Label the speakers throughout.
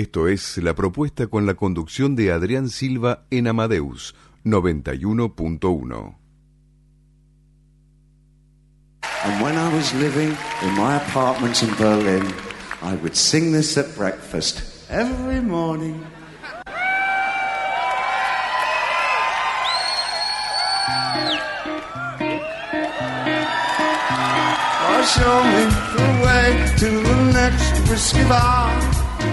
Speaker 1: Esto es la propuesta con la conducción de Adrián Silva en Amadeus 91.1.
Speaker 2: And when I was living in my apartment in Berlin, I would sing this at breakfast every morning. Show me the way to the next whiskey bar.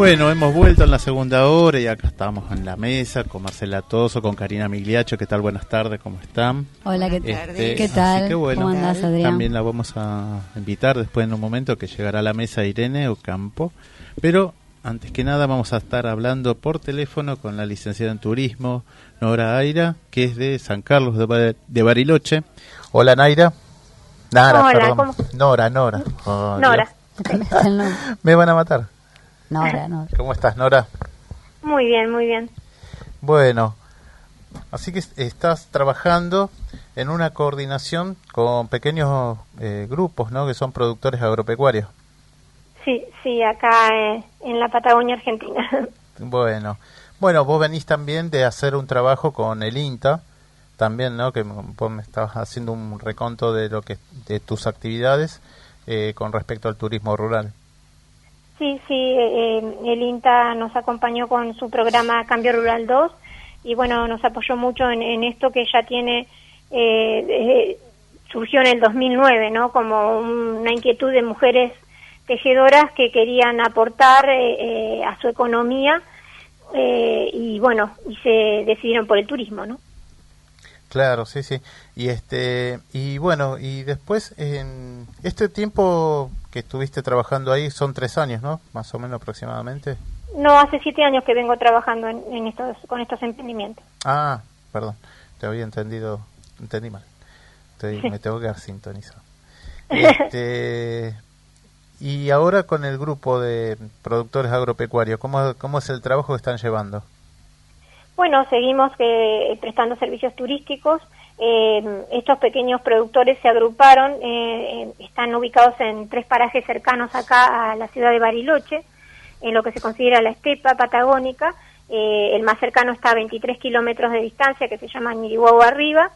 Speaker 3: Bueno, hemos vuelto en la segunda hora y acá estamos en la mesa con Marcela Toso, con Karina Migliacho. ¿Qué tal? Buenas tardes, ¿cómo están?
Speaker 4: Hola, ¿qué,
Speaker 3: Este,
Speaker 4: ¿qué tal?
Speaker 3: así que bueno,
Speaker 4: ¿Cómo andás, Adrián?
Speaker 3: También la vamos a invitar después en un momento que llegará a la mesa Irene Ocampo. Pero antes que nada vamos a estar hablando por teléfono con la licenciada en turismo, Nora Aira, que es de San Carlos de, Ba- de Bariloche. Hola, Naira. Nara,
Speaker 5: Hola,
Speaker 3: perdón.
Speaker 5: ¿cómo?
Speaker 3: Nora, Nora. Oh,
Speaker 5: Nora.
Speaker 3: Me van a matar.
Speaker 4: Nora, Nora.
Speaker 3: ¿Cómo estás, Nora?
Speaker 5: Muy bien, muy bien.
Speaker 3: Bueno, así que est- estás trabajando en una coordinación con pequeños eh, grupos, ¿no? Que son productores agropecuarios.
Speaker 5: Sí, sí, acá eh, en la Patagonia Argentina.
Speaker 3: Bueno, bueno, vos venís también de hacer un trabajo con el INTA, también, ¿no? Que vos me estabas haciendo un reconto de lo que de tus actividades eh, con respecto al turismo rural.
Speaker 5: Sí, sí, eh, el INTA nos acompañó con su programa Cambio Rural 2 y bueno, nos apoyó mucho en, esto que ya tiene, eh, eh, surgió en el 2009, ¿no? Como una inquietud de mujeres tejedoras que querían aportar eh, eh, a su economía eh, y bueno, y se decidieron por el turismo, ¿no?
Speaker 3: Claro, sí, sí. Y este y bueno, y después en este tiempo que estuviste trabajando ahí son tres años, ¿no? Más o menos aproximadamente.
Speaker 5: No, hace siete años que vengo trabajando en, en estos, con estos emprendimientos.
Speaker 3: Ah, perdón, te había entendido, entendí mal. Estoy- me tengo que dar sintonizado. Este, y ahora con el grupo de productores agropecuarios, ¿cómo, ¿cómo es el trabajo que están llevando?
Speaker 5: Bueno, seguimos eh, prestando servicios turísticos. Eh, estos pequeños productores se agruparon, eh, están ubicados en tres parajes cercanos acá a la ciudad de Bariloche, en lo que se considera la estepa patagónica. Eh, el más cercano está a 23 kilómetros de distancia, que se llama Ñirihuahua Arriba.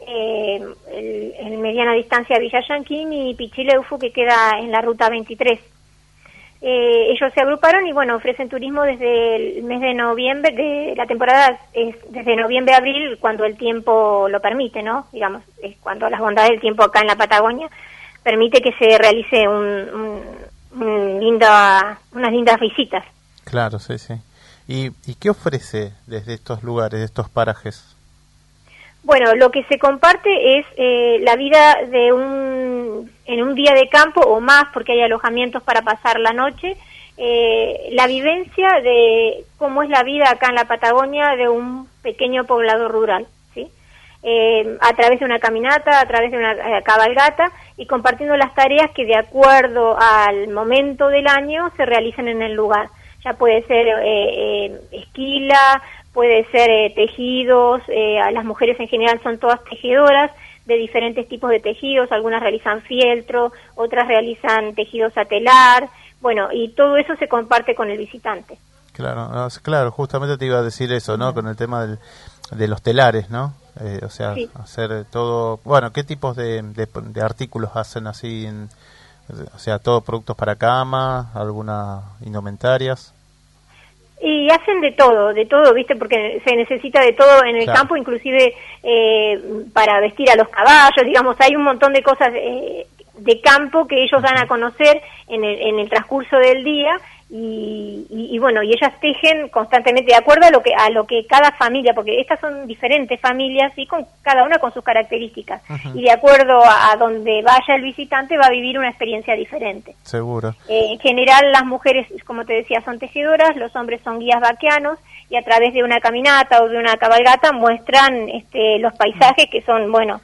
Speaker 5: En mediana distancia Villa Yanquín y Pichileufu, que queda en la ruta 23. Eh, ellos se agruparon y bueno, ofrecen turismo desde el mes de noviembre, de la temporada es desde noviembre a abril cuando el tiempo lo permite, ¿no? Digamos, es cuando las bondades del tiempo acá en la Patagonia permite que se realice un, un- linda, unas lindas visitas.
Speaker 3: Claro, sí, sí. ¿Y, y qué ofrece desde estos lugares, de estos parajes?
Speaker 5: Bueno, lo que se comparte es eh, la vida de un en un día de campo o más, porque hay alojamientos para pasar la noche, eh, la vivencia de cómo es la vida acá en la Patagonia de un pequeño poblado rural, ¿sí? Eh, a través de una caminata, a través de una eh, cabalgata y compartiendo las tareas que de acuerdo al momento del año se realicen en el lugar. Ya puede ser esquila, puede ser tejidos, las mujeres en general son todas tejedoras de diferentes tipos de tejidos, algunas realizan fieltro, otras realizan tejidos a telar, bueno, y todo eso se comparte con el visitante.
Speaker 3: Claro, claro, justamente te iba a decir eso, ¿no? Con el tema del, de los telares, ¿no? Eh, o sea, hacer todo, bueno, ¿qué tipos de, de, artículos hacen así? o sea, todo productos para cama, algunas indumentarias.
Speaker 5: Y hacen de todo, de todo, ¿viste? Porque se necesita de todo en el campo, inclusive eh, para vestir a los caballos, digamos, hay un montón de cosas eh, de campo que ellos dan a conocer en el, en el transcurso del día y, y, bueno y ellas tejen constantemente de acuerdo a lo que a lo que cada familia porque estas son diferentes familias y con cada una con sus características. Y de acuerdo a, donde vaya el visitante va a vivir una experiencia diferente.
Speaker 3: Seguro.
Speaker 5: Eh, en general las mujeres como te decía son tejedoras los hombres son guías vaqueanos y a través de una caminata o de una cabalgata muestran este, los paisajes que son bueno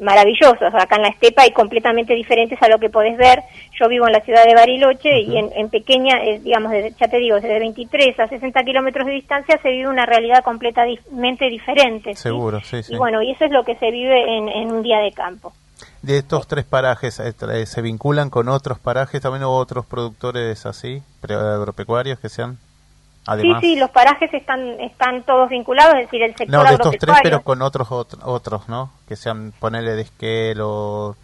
Speaker 5: maravillosos acá en la estepa y completamente diferentes a lo que podés ver. Yo vivo en la ciudad de Bariloche y en, pequeña, eh, digamos, ya te digo, desde 23 a 60 kilómetros de distancia se vive una realidad completamente diferente.
Speaker 3: Seguro, sí, sí.
Speaker 5: Y bueno, y eso es lo que se vive en, un día de campo.
Speaker 3: De estos tres parajes, eh, eh, ¿se vinculan con otros parajes también o otros productores así, agropecuarios que sean?
Speaker 5: Sí, sí, los parajes están están todos vinculados, es decir, el sector
Speaker 3: No, de estos tres, pero con otros otros, ¿no? Que sean, ponerle de esquel o...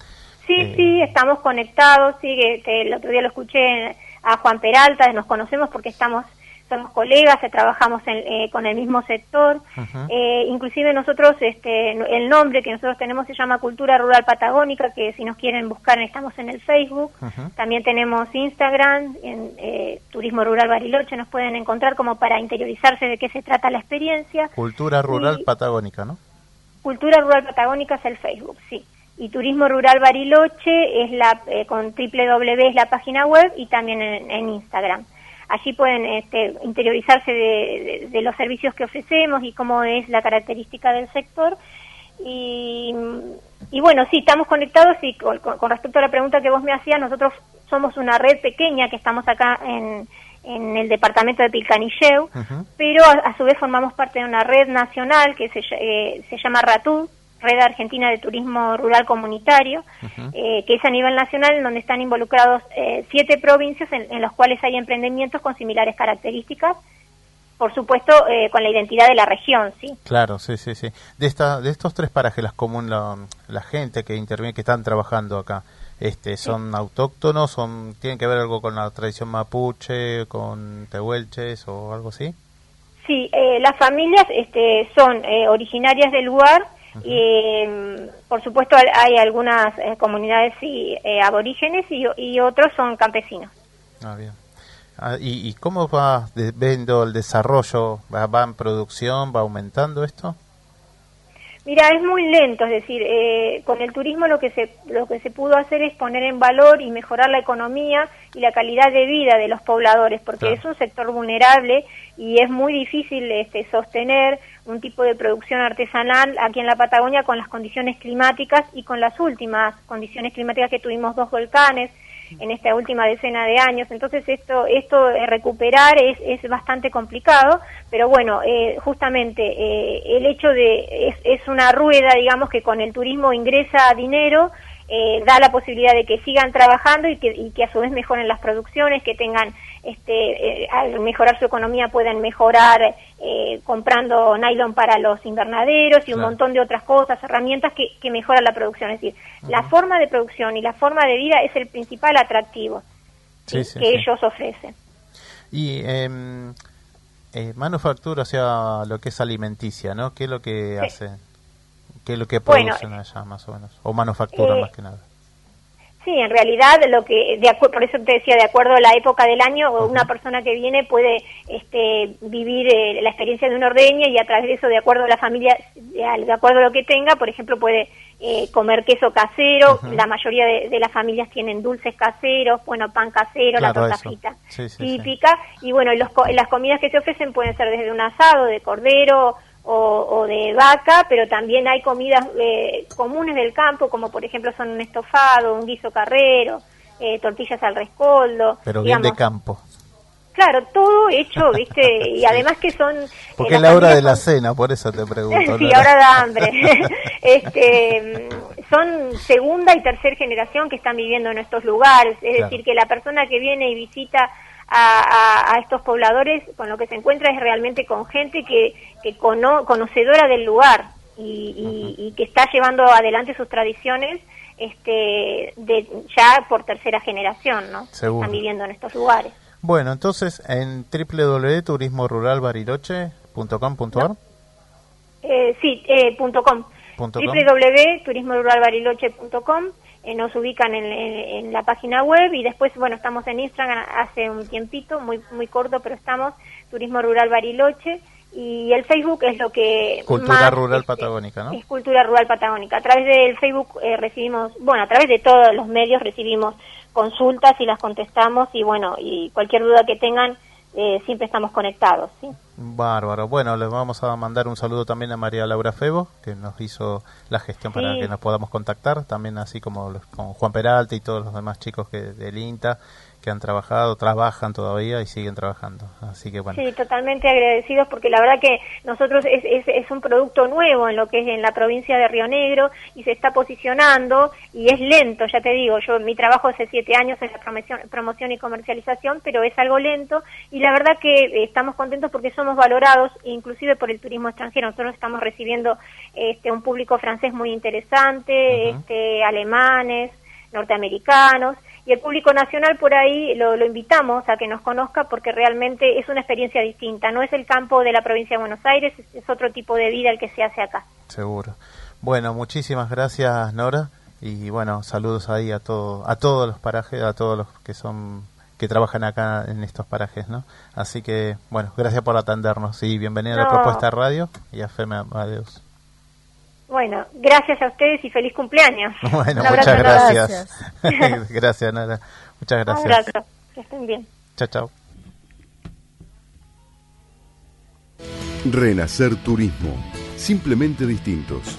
Speaker 5: Sí, eh, sí, estamos conectados, sí, que, el otro día lo escuché a Juan Peralta, nos conocemos porque estamos somos colegas, trabajamos eh, con el mismo sector. Eh, inclusive nosotros, este, el nombre que nosotros tenemos se llama Cultura Rural Patagónica, que si nos quieren buscar estamos en el Facebook. También tenemos Instagram, en eh, Turismo Rural Bariloche, nos pueden encontrar como para interiorizarse de qué se trata la experiencia.
Speaker 3: Cultura Rural Patagónica, ¿no?
Speaker 5: Cultura Rural Patagónica es el Facebook, sí. Y Turismo Rural Bariloche es la, con www es la página web y también en Instagram allí pueden este, interiorizarse de, los servicios que ofrecemos y cómo es la característica del sector. Y, bueno, sí, estamos conectados y con, respecto a la pregunta que vos me hacías, nosotros somos una red pequeña que estamos acá en, el departamento de Pilcanilleu, pero a, su vez formamos parte de una red nacional que se, eh, se llama RATU, Red Argentina de Turismo Rural Comunitario, eh, que es a nivel nacional, en donde están involucrados eh, siete provincias en, en los cuales hay emprendimientos con similares características, por supuesto eh, con la identidad de la región, ¿sí?
Speaker 3: Claro, sí, sí, sí. De, esta, de estos tres parajes, las común, la, gente que interviene, que están trabajando acá, este, ¿son autóctonos? Son, ¿Tienen que ver algo con la tradición mapuche, con tehuelches o algo así?
Speaker 5: Sí, las familias este, son originarias del lugar, y, por supuesto, hay algunas eh, comunidades sí, eh, aborígenes y, otros son campesinos.
Speaker 3: Ah, bien. Ah, ¿y, cómo va viendo el desarrollo? ¿Va, en producción? ¿Va aumentando esto?
Speaker 5: Mira, es muy lento, es decir, eh, con el turismo lo que se lo que se pudo hacer es poner en valor y mejorar la economía y la calidad de vida de los pobladores, porque es un sector vulnerable y es muy difícil este, sostener un tipo de producción artesanal aquí en la Patagonia con las condiciones climáticas y con las últimas condiciones climáticas que tuvimos dos volcanes en esta última decena de años. Entonces esto, esto recuperar es, es bastante complicado, pero bueno, eh, justamente eh, el hecho de es, es una rueda, digamos, que con el turismo ingresa dinero eh, da la posibilidad de que sigan trabajando y que, y que a su vez mejoren las producciones, que tengan, este, eh, al mejorar su economía puedan mejorar eh, comprando nylon para los invernaderos y un montón de otras cosas, herramientas que, que mejoran la producción. Es decir, la forma de producción y la forma de vida es el principal atractivo que ellos ofrecen.
Speaker 3: Y em, manufactura, o sea, lo que es alimenticia, ¿no? ¿Qué es lo que hace? ¿Qué es lo que producen allá más o menos? ¿O manufactura
Speaker 5: eh,
Speaker 3: más que nada?
Speaker 5: Sí, en realidad lo que de por eso te decía de acuerdo a la época del año una persona que viene puede este, vivir eh, la experiencia de una ordeña y a través de eso de acuerdo a la familia de acuerdo a lo que tenga por ejemplo puede eh, comer queso casero. La mayoría de, las familias tienen dulces caseros bueno pan casero la torta típica. Y bueno los, las comidas que se ofrecen pueden ser desde un asado de cordero o, de vaca, pero también hay comidas eh, comunes del campo, como por ejemplo son un estofado, un guiso carrero, eh, tortillas al rescoldo.
Speaker 3: Pero bien de campo.
Speaker 5: Claro, todo hecho, ¿viste? Y además que son... Eh,
Speaker 3: Porque es la hora de la cena, por eso te pregunto.
Speaker 5: sí, ahora da hambre. este, son segunda y tercera generación que están viviendo en estos lugares, es decir, que la persona que viene y visita a, estos pobladores con lo que se encuentra es realmente con gente que, que conocedora del lugar y, que está llevando adelante sus tradiciones este de, ya por tercera generación, ¿no? Están viviendo en estos lugares.
Speaker 3: Bueno, entonces en www.turismoruralbariloche.com.ar
Speaker 5: eh, Sí, eh, punto .com. www.turismoruralbariloche.com eh, nos ubican en, la página web y después, bueno, estamos en Instagram hace un tiempito, muy muy corto, pero estamos, Turismo Rural Bariloche, y el Facebook es lo que...
Speaker 3: Cultura Rural Patagónica, ¿no?
Speaker 5: Es Cultura Rural Patagónica. A través del Facebook eh, recibimos, bueno, a través de todos los medios recibimos consultas y las contestamos y bueno, y cualquier duda que tengan, eh, siempre estamos conectados, ¿sí?
Speaker 3: Bárbaro. Bueno, les vamos a mandar un saludo también a María Laura Febo, que nos hizo la gestión para que nos podamos contactar, también así como con Juan Peralta y todos los demás chicos que del INTA que han trabajado, trabajan todavía y siguen trabajando. Así que bueno.
Speaker 5: Sí, totalmente agradecidos porque la verdad que nosotros es, es, es, un producto nuevo en lo que es en la provincia de Río Negro y se está posicionando y es lento, ya te digo, yo mi trabajo hace siete años en la promoción, promoción y comercialización, pero es algo lento y la verdad que estamos contentos porque somos valorados inclusive por el turismo extranjero. Nosotros estamos recibiendo este un público francés muy interesante, este alemanes, norteamericanos y el público nacional por ahí lo, lo, invitamos a que nos conozca porque realmente es una experiencia distinta, no es el campo de la provincia de Buenos Aires, es, otro tipo de vida el que se hace acá.
Speaker 3: Seguro. Bueno, muchísimas gracias Nora y bueno, saludos ahí a todo, a todos los parajes, a todos los que son que trabajan acá en estos parajes, ¿no? Así que, bueno, gracias por atendernos y bienvenida a la propuesta radio y a Feme Adiós.
Speaker 5: Bueno, gracias a ustedes y feliz cumpleaños.
Speaker 3: Bueno, muchas gracias. Gracias. Nara. Muchas gracias. Un abrazo.
Speaker 5: Que estén bien.
Speaker 3: Chao, chao.
Speaker 1: Renacer Turismo. Simplemente distintos.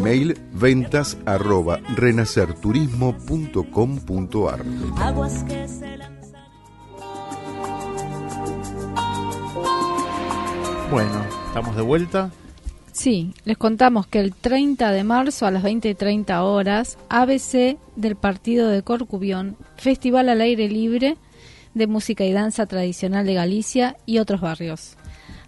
Speaker 1: Email ventas arroba renacerturismo.com.ar
Speaker 3: Bueno, estamos de vuelta.
Speaker 4: Sí, les contamos que el 30 de marzo a las 20.30 horas, ABC del Partido de Corcubión, Festival al Aire Libre de Música y Danza Tradicional de Galicia y otros barrios.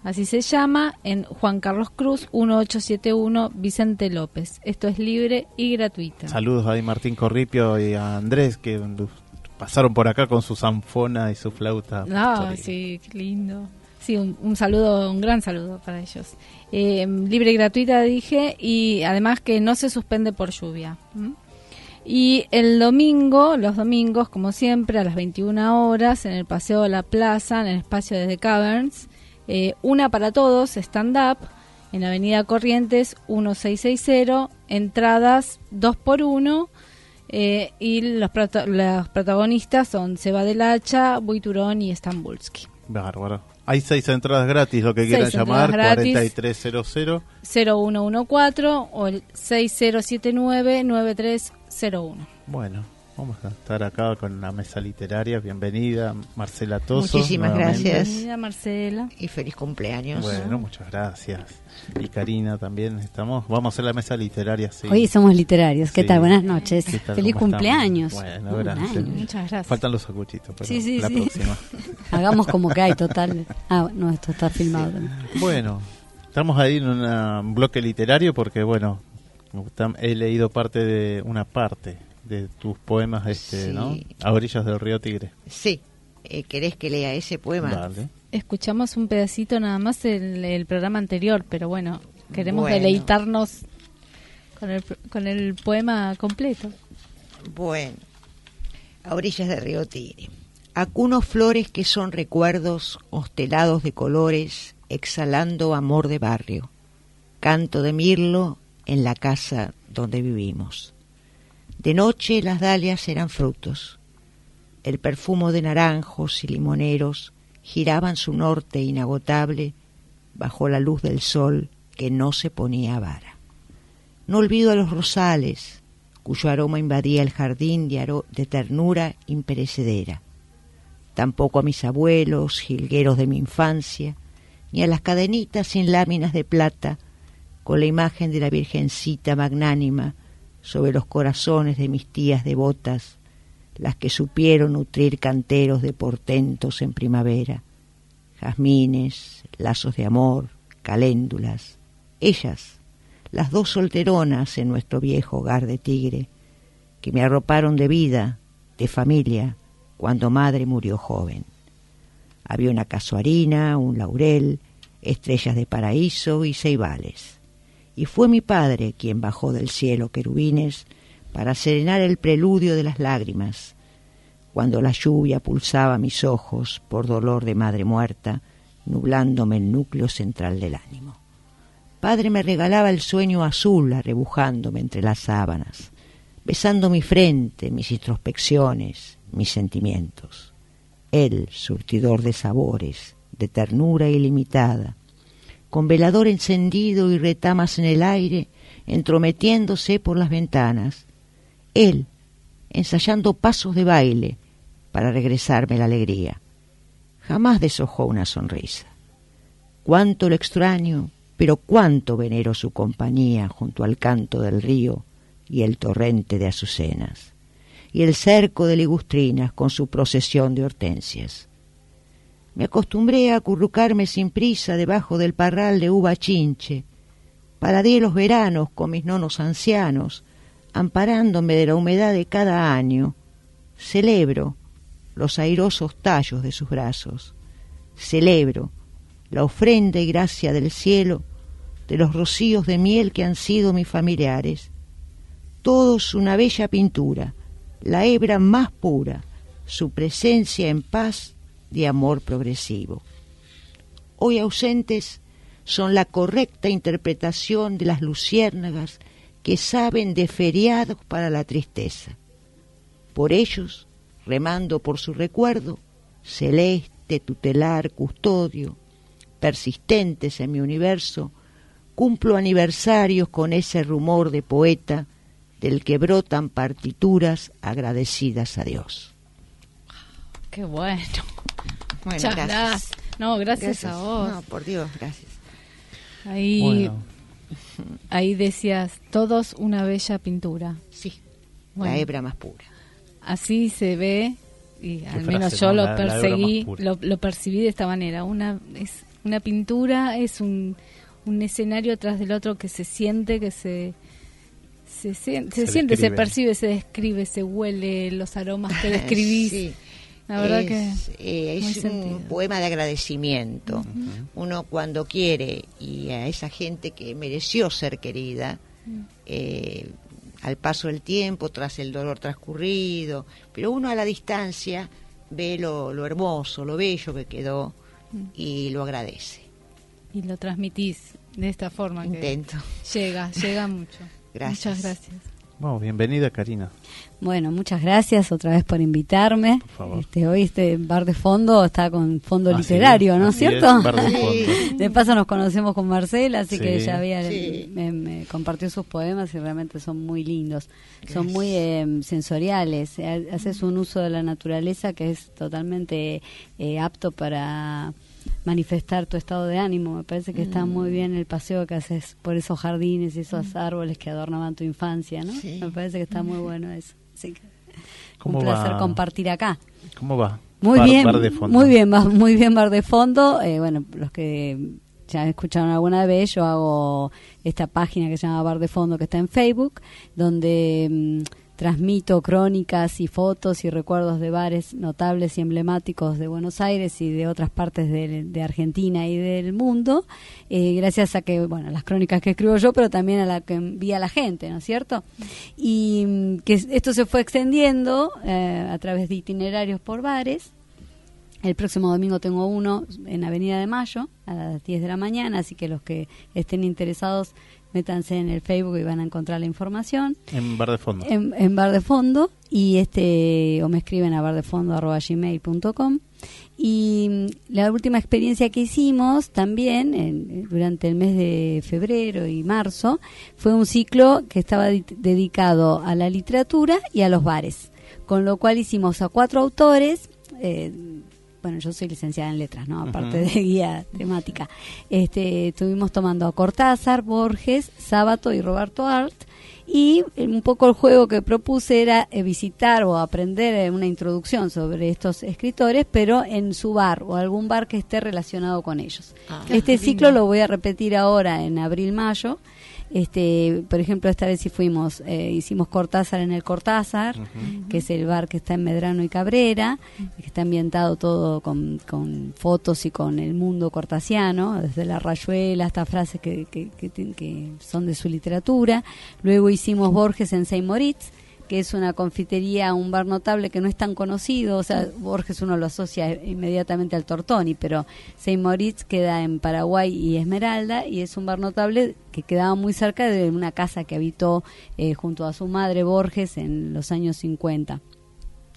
Speaker 4: Así se llama en Juan Carlos Cruz 1871 Vicente López. Esto es libre y gratuito.
Speaker 3: Saludos a Martín Corripio y a Andrés que pasaron por acá con su zanfona y su flauta.
Speaker 4: Ah, sí, qué lindo. Sí, un, saludo, un gran saludo para ellos. Eh, libre y gratuita dije y además que no se suspende por lluvia. Y el domingo, los domingos, como siempre, a las 21 horas, en el Paseo de la Plaza, en el espacio de The Caverns, eh, una para todos, stand-up, en Avenida Corrientes 1660, entradas 2 por 1 eh, y los, protagonistas son Seba del Hacha, Buiturón y Stambulski.
Speaker 3: Bárbaro. Hay seis entradas gratis, lo que quieran llamar, 4300
Speaker 4: 0114 o el 6079 9301.
Speaker 3: Bueno, Vamos a estar acá con una mesa literaria. Bienvenida, Marcela Toso.
Speaker 6: Muchísimas
Speaker 3: nuevamente.
Speaker 6: gracias.
Speaker 4: Bienvenida, Marcela.
Speaker 6: Y feliz cumpleaños.
Speaker 3: Bueno, muchas gracias. Y Karina también estamos. Vamos a hacer la mesa literaria. Sí.
Speaker 7: Hoy somos literarios. ¿Qué
Speaker 3: Sí.
Speaker 7: tal? Buenas noches.
Speaker 3: ¿Qué tal?
Speaker 7: Feliz
Speaker 3: ¿Cómo
Speaker 7: cumpleaños.
Speaker 3: estamos? Bueno, gracias.
Speaker 7: año.
Speaker 4: Muchas gracias.
Speaker 3: Faltan los sacuchitos, pero
Speaker 4: Sí, sí,
Speaker 3: la
Speaker 4: sí.
Speaker 3: próxima.
Speaker 7: Hagamos como que hay, total. Ah, no, esto está filmado también.
Speaker 3: Bueno, estamos ahí en una- un bloque literario porque, bueno, he leído parte de una parte de tus poemas, este,
Speaker 6: Sí.
Speaker 3: ¿no? A orillas del río Tigre.
Speaker 6: Sí. Eh, ¿Querés que lea ese poema?
Speaker 3: Dale.
Speaker 4: Escuchamos un pedacito nada más el, el programa anterior, pero bueno, queremos
Speaker 6: Bueno.
Speaker 4: deleitarnos con el, con el poema completo.
Speaker 6: Bueno, a orillas del río Tigre. Acuno flores que son recuerdos constelados de colores, exhalando amor de barrio. Canto de mirlo en la casa donde vivimos. De noche las dalias eran frutos. El perfumo de naranjos y limoneros giraban su norte inagotable bajo la luz del sol que no se ponía vara. No olvido a los rosales, cuyo aroma invadía el jardín de ternura imperecedera. Tampoco a mis abuelos, jilgueros de mi infancia, ni a las cadenitas sin láminas de plata, con la imagen de la Virgencita magnánima sobre los corazones de mis tías devotas, las que supieron nutrir canteros de portentos en primavera, jazmines, lazos de amor, caléndulas, ellas, las dos solteronas en nuestro viejo hogar de tigre, que me arroparon de vida, de familia, cuando madre murió joven. Había una casuarina, un laurel, estrellas de paraíso y ceibales. Y fue mi padre quien bajó del cielo querubines para serenar el preludio de las lágrimas, cuando la lluvia pulsaba mis ojos por dolor de madre muerta, nublándome el núcleo central del ánimo. Padre me regalaba el sueño azul arrebujándome entre las sábanas, besando mi frente, mis introspecciones, mis sentimientos. Él, surtidor de sabores, de ternura ilimitada, con velador encendido y retamas en el aire, entrometiéndose por las ventanas. Él, ensayando pasos de baile para regresarme la alegría. Jamás deshojó una sonrisa. Cuánto lo extraño, pero cuánto venero su compañía junto al canto del río y el torrente de azucenas, y el cerco de ligustrinas con su procesión de hortensias. Me acostumbré a acurrucarme sin prisa debajo del parral de uva chinche, paradé los veranos con mis nonos ancianos, amparándome de la humedad de cada año, celebro los airosos tallos de sus brazos, celebro la ofrenda y gracia del cielo de los rocíos de miel que han sido mis familiares, todos una bella pintura, la hebra más pura, su presencia en paz de amor progresivo. Hoy ausentes son la correcta interpretación de las luciérnagas que saben de feriados para la tristeza. Por ellos, remando por su recuerdo, celeste, tutelar, custodio, persistentes en mi universo, cumplo aniversarios con ese rumor de poeta del que brotan partituras agradecidas a Dios.
Speaker 4: Qué bueno.
Speaker 6: Bueno,
Speaker 4: Muchas gracias. No, gracias, a vos.
Speaker 6: No, por Dios, gracias.
Speaker 4: Ahí,
Speaker 3: Bueno,
Speaker 4: ahí decías, todos una bella pintura.
Speaker 6: Sí,
Speaker 4: Bueno.
Speaker 6: la hebra más pura.
Speaker 4: Así se ve, y al
Speaker 3: frase,
Speaker 4: menos yo
Speaker 3: ¿no?
Speaker 4: lo perseguí, lo, lo percibí de esta manera. Una es una pintura, es un, un escenario tras del otro que se siente, que se se, sien- se
Speaker 3: Se
Speaker 4: siente, se
Speaker 3: describe.
Speaker 4: percibe, se describe, se huele los aromas que describís.
Speaker 6: Sí.
Speaker 4: La verdad
Speaker 6: es,
Speaker 4: que
Speaker 6: eh, es un
Speaker 4: sentido.
Speaker 6: poema de agradecimiento. Uno cuando quiere y a esa gente que mereció ser querida,
Speaker 4: Mm.
Speaker 6: eh, al paso del tiempo, tras el dolor transcurrido, pero uno a la distancia ve lo, lo hermoso, lo bello que quedó
Speaker 4: Mm.
Speaker 6: y lo agradece.
Speaker 4: y lo transmitís de esta forma. que
Speaker 6: Intento.
Speaker 4: Llega, llega mucho.
Speaker 6: Gracias.
Speaker 4: Muchas gracias.
Speaker 3: Bueno, bienvenida Karina.
Speaker 7: Bueno, muchas gracias otra vez por invitarme.
Speaker 3: Por favor.
Speaker 7: Este, hoy este bar de fondo está con fondo
Speaker 3: Así
Speaker 7: literario,
Speaker 3: es,
Speaker 7: ¿no es
Speaker 3: así
Speaker 7: cierto?
Speaker 3: bar de fondo.
Speaker 7: De paso nos conocemos con Marcela, así que ella había
Speaker 6: Sí.
Speaker 7: me, me compartió sus poemas y realmente son muy lindos, son muy eh, sensoriales. Ha- Haces un uso de la naturaleza que es totalmente eh, apto para manifestar tu estado de ánimo. Me parece que está muy bien el paseo que haces por esos jardines y esos árboles que adornaban tu infancia, ¿no?
Speaker 6: Sí.
Speaker 7: Me parece que está muy bueno eso. Así que
Speaker 3: ¿Cómo
Speaker 7: un placer
Speaker 3: va?
Speaker 7: compartir acá.
Speaker 3: ¿Cómo va?
Speaker 7: Muy
Speaker 3: Bar-
Speaker 7: bien,
Speaker 3: bar de fondo.
Speaker 7: muy bien, va muy bien bar de fondo. Eh, bueno, los que ya escucharon alguna vez, yo hago esta página que se llama Bar de Fondo que está en Facebook, donde mm, transmito crónicas y fotos y recuerdos de bares notables y emblemáticos de Buenos Aires y de otras partes de, Argentina y del mundo, eh, gracias a que, bueno, las crónicas que escribo yo, pero también a la que envía la gente, ¿no es cierto? Y mm, que esto se fue extendiendo eh, a través de itinerarios por bares. El próximo domingo tengo uno en Avenida de Mayo a las 10 de la mañana, así que los que estén interesados métanse en el Facebook y van a encontrar la información.
Speaker 3: En bar de fondo.
Speaker 7: en, en Bar de Fondo. Y este o me escriben a bardefondo@gmail.com y mm, la última experiencia que hicimos también en- durante el mes de febrero y marzo fue un ciclo que estaba di- dedicado a la literatura y a los bares. Con lo cual hicimos a cuatro autores eh, bueno, yo soy licenciada en letras, ¿no? Aparte de guía temática. Este, estuvimos tomando a Cortázar, Borges, Sábato y Roberto Art. Y un poco el juego que propuse era eh, visitar o aprender eh, una introducción sobre estos escritores, pero en su bar o algún bar que esté relacionado con ellos.
Speaker 6: Ah.
Speaker 7: este ciclo lo voy a repetir ahora en abril-mayo. Este, por ejemplo, esta vez sí fuimos, eh, hicimos Cortázar en el Cortázar, que es el bar que está en Medrano y Cabrera, que está ambientado todo con, con fotos y con el mundo cortasiano, desde la rayuela hasta frases que, que, que que son de su literatura. Luego hicimos Borges en Saint Moritz, que es una confitería, un bar notable que no es tan conocido, o sea, Borges uno lo asocia inmediatamente al Tortoni, pero Saint Moritz queda en Paraguay y Esmeralda y es un bar notable que quedaba muy cerca de una casa que habitó eh, junto a su madre Borges en los años 50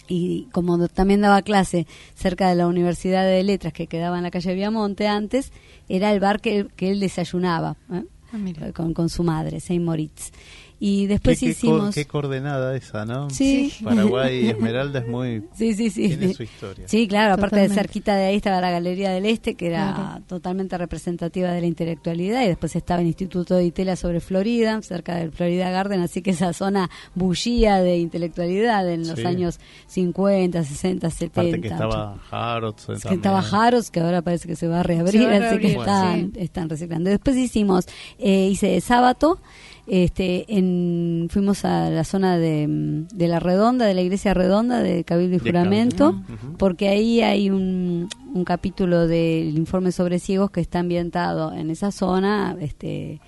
Speaker 7: y como también daba clase cerca de la Universidad de Letras que quedaba en la calle Viamonte antes, era el bar que, que él desayunaba ¿eh?
Speaker 4: Ah,
Speaker 7: con, con su madre, Saint Moritz. Y
Speaker 3: ¿Qué,
Speaker 7: después
Speaker 3: qué co-
Speaker 7: hicimos...
Speaker 3: qué coordenada esa, ¿no?
Speaker 7: Sí.
Speaker 3: Paraguay y Esmeralda es muy...
Speaker 7: Sí, sí, sí.
Speaker 3: Tiene su historia.
Speaker 7: Sí, claro, aparte de cerquita de ahí estaba la Galería del Este, que era
Speaker 4: Claro.
Speaker 7: totalmente representativa de la intelectualidad, y después estaba el Instituto de Itela sobre Florida, cerca del Florida Garden, así que esa zona bullía de intelectualidad en los
Speaker 3: Sí.
Speaker 7: años 50, 60, 70.
Speaker 3: Aparte que estaba Harrods.
Speaker 7: Es que estaba Jaros, que ahora parece que se va a reabrir,
Speaker 4: Se va a
Speaker 7: así que están,
Speaker 4: sí.
Speaker 7: están reciclando. Después hicimos, eh, hice sábado, este, en, fuimos a la zona de, de la Redonda, de la Iglesia Redonda, de Cabildo y
Speaker 3: De
Speaker 7: Juramento, porque ahí hay un, un capítulo del informe sobre ciegos que está ambientado en esa zona, este,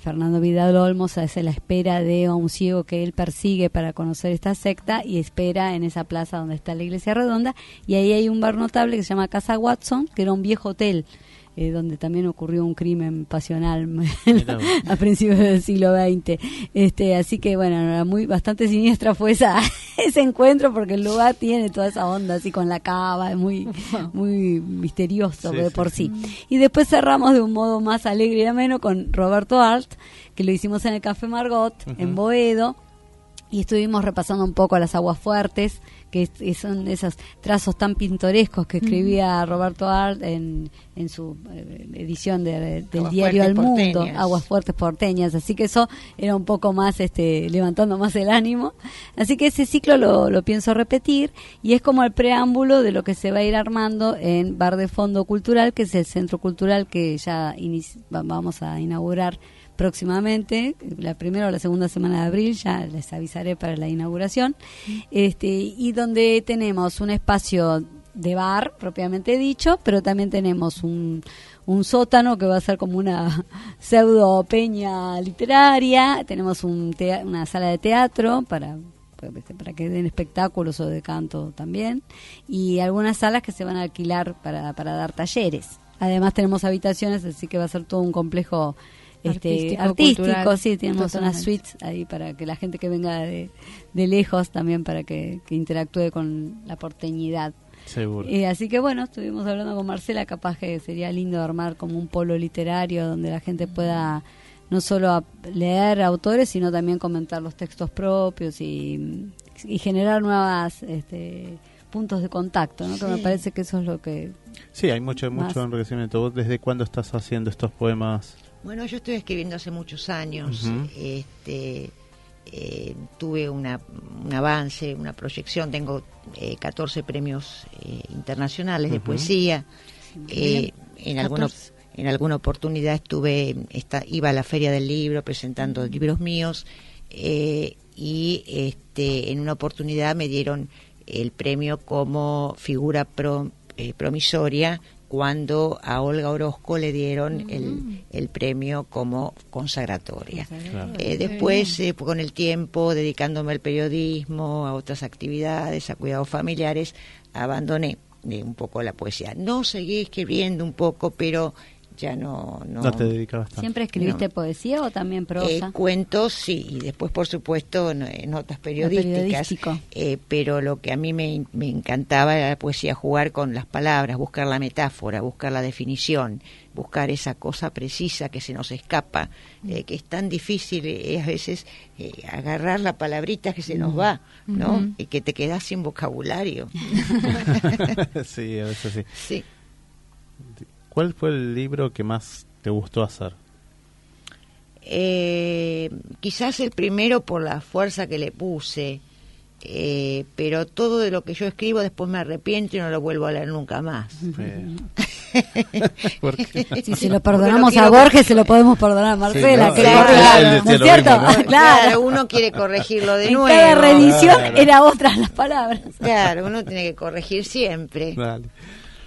Speaker 7: Fernando Vidal Olmos hace la espera de un ciego que él persigue para conocer esta secta y espera en esa plaza donde está la iglesia redonda. Y ahí hay un bar notable que se llama Casa Watson, que era un viejo hotel eh, donde también ocurrió un crimen pasional a principios del siglo XX. Este, así que bueno, era muy bastante siniestra fue esa, ese encuentro porque el lugar tiene toda esa onda así con la cava, es muy muy misterioso
Speaker 3: Sí,
Speaker 7: de por
Speaker 3: sí.
Speaker 7: sí. Y después cerramos de un modo más alegre y ameno con Roberto Art, que lo hicimos en el Café Margot, en Boedo, y estuvimos repasando un poco las aguas fuertes, que son esos trazos tan pintorescos que escribía Roberto Art en, en su eh, edición de- del
Speaker 6: Aguas
Speaker 7: diario
Speaker 6: Fuertes
Speaker 7: Mundo. Aguas Fuertes Porteñas, así que eso era un poco más este levantando más el ánimo. Así que ese ciclo lo, lo pienso repetir y es como el preámbulo de lo que se va a ir armando en Bar de Fondo Cultural, que es el centro cultural que ya vamos a inaugurar próximamente, la primera o la segunda semana de abril, ya les avisaré para la inauguración, este, y donde tenemos un espacio de bar, propiamente dicho, pero también tenemos un, un sótano que va a ser como una pseudo peña literaria, tenemos un una sala de teatro para para que den espectáculos o de canto también, y algunas salas que se van a alquilar para, para dar talleres. Además tenemos habitaciones, así que va a ser todo un complejo este,
Speaker 4: Artístico,
Speaker 7: sí, tenemos unas
Speaker 4: totalmente.
Speaker 7: suites ahí para que la gente que venga de, de lejos también para que, que interactúe con la porteñidad.
Speaker 3: Seguro.
Speaker 7: Eh, así que bueno, estuvimos hablando con Marcela, capaz que sería lindo armar como un polo literario donde la gente pueda no solo a- leer autores, sino también comentar los textos propios y, y generar nuevas este, puntos de contacto, ¿no? que me parece que eso es lo que...
Speaker 3: Sí, hay mucho, mucho enriquecimiento. ¿Vos desde cuándo estás haciendo estos poemas?
Speaker 6: Bueno, yo estoy escribiendo hace muchos años. Este, eh, tuve una, un avance, una proyección. Tengo eh, 14 premios eh, internacionales de poesía. Eh, en alguna
Speaker 4: 14.
Speaker 6: en alguna oportunidad estuve esta, iba a la feria del libro presentando libros míos eh, y este en una oportunidad me dieron el premio como figura pro- eh, promisoria cuando a Olga Orozco le dieron el, el premio como consagratoria.
Speaker 3: Claro.
Speaker 6: Eh, después, eh, con el tiempo, dedicándome al periodismo, a otras actividades, a cuidados familiares, abandoné eh, un poco la poesía. No seguí escribiendo un poco, pero ya no... No,
Speaker 3: No te dedicabas tanto.
Speaker 7: ¿Siempre escribiste
Speaker 6: No.
Speaker 7: poesía o también prosa?
Speaker 6: Eh, cuentos, sí, y después, por supuesto, no- notas periodísticas.
Speaker 7: periodístico.
Speaker 6: eh, pero lo que a mí me, me encantaba era la poesía, jugar con las palabras, buscar la metáfora, buscar la definición, buscar esa cosa precisa que se nos escapa, eh, que es tan difícil eh, a veces eh, agarrar la palabrita que se nos va, ¿no?
Speaker 4: Ujú.
Speaker 6: Y que te quedas sin vocabulario.
Speaker 3: sí, a veces sí.
Speaker 6: sí.
Speaker 3: ¿Cuál fue el libro que más te gustó hacer?
Speaker 6: Eh, quizás el primero por la fuerza que le puse, eh, pero todo de lo que yo escribo después me arrepiento y no lo vuelvo a leer nunca más.
Speaker 3: ¿Por qué?
Speaker 7: Si se lo perdonamos a Borges, se lo podemos perdonar a Marcela,
Speaker 3: no,
Speaker 7: que
Speaker 6: él-
Speaker 7: corrija,
Speaker 6: él
Speaker 7: ¿no es cierto?
Speaker 3: mismo, ¿no?
Speaker 7: Claro,
Speaker 6: uno quiere corregirlo de
Speaker 7: en
Speaker 6: nuevo.
Speaker 7: cada reedición
Speaker 3: Claro.
Speaker 7: era otras las palabras.
Speaker 6: Claro, uno tiene que corregir siempre.
Speaker 3: Dale.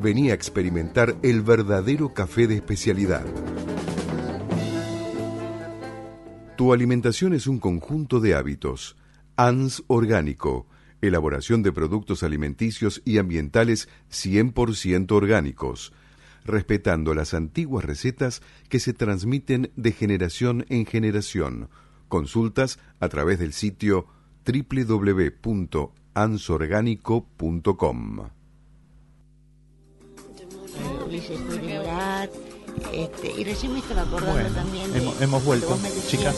Speaker 1: venía a experimentar el verdadero café de especialidad. Tu alimentación es un conjunto de hábitos. ANS Orgánico. Elaboración de productos alimenticios y ambientales 100% orgánicos. Respetando las antiguas recetas que se transmiten de generación en generación. Consultas a través del sitio www.ansorgánico.com.
Speaker 6: Ulises llorar. Este, y recién me estaba acordando
Speaker 3: Bueno,
Speaker 6: también de,
Speaker 3: hemos- vuelto,
Speaker 6: decías
Speaker 3: chicas.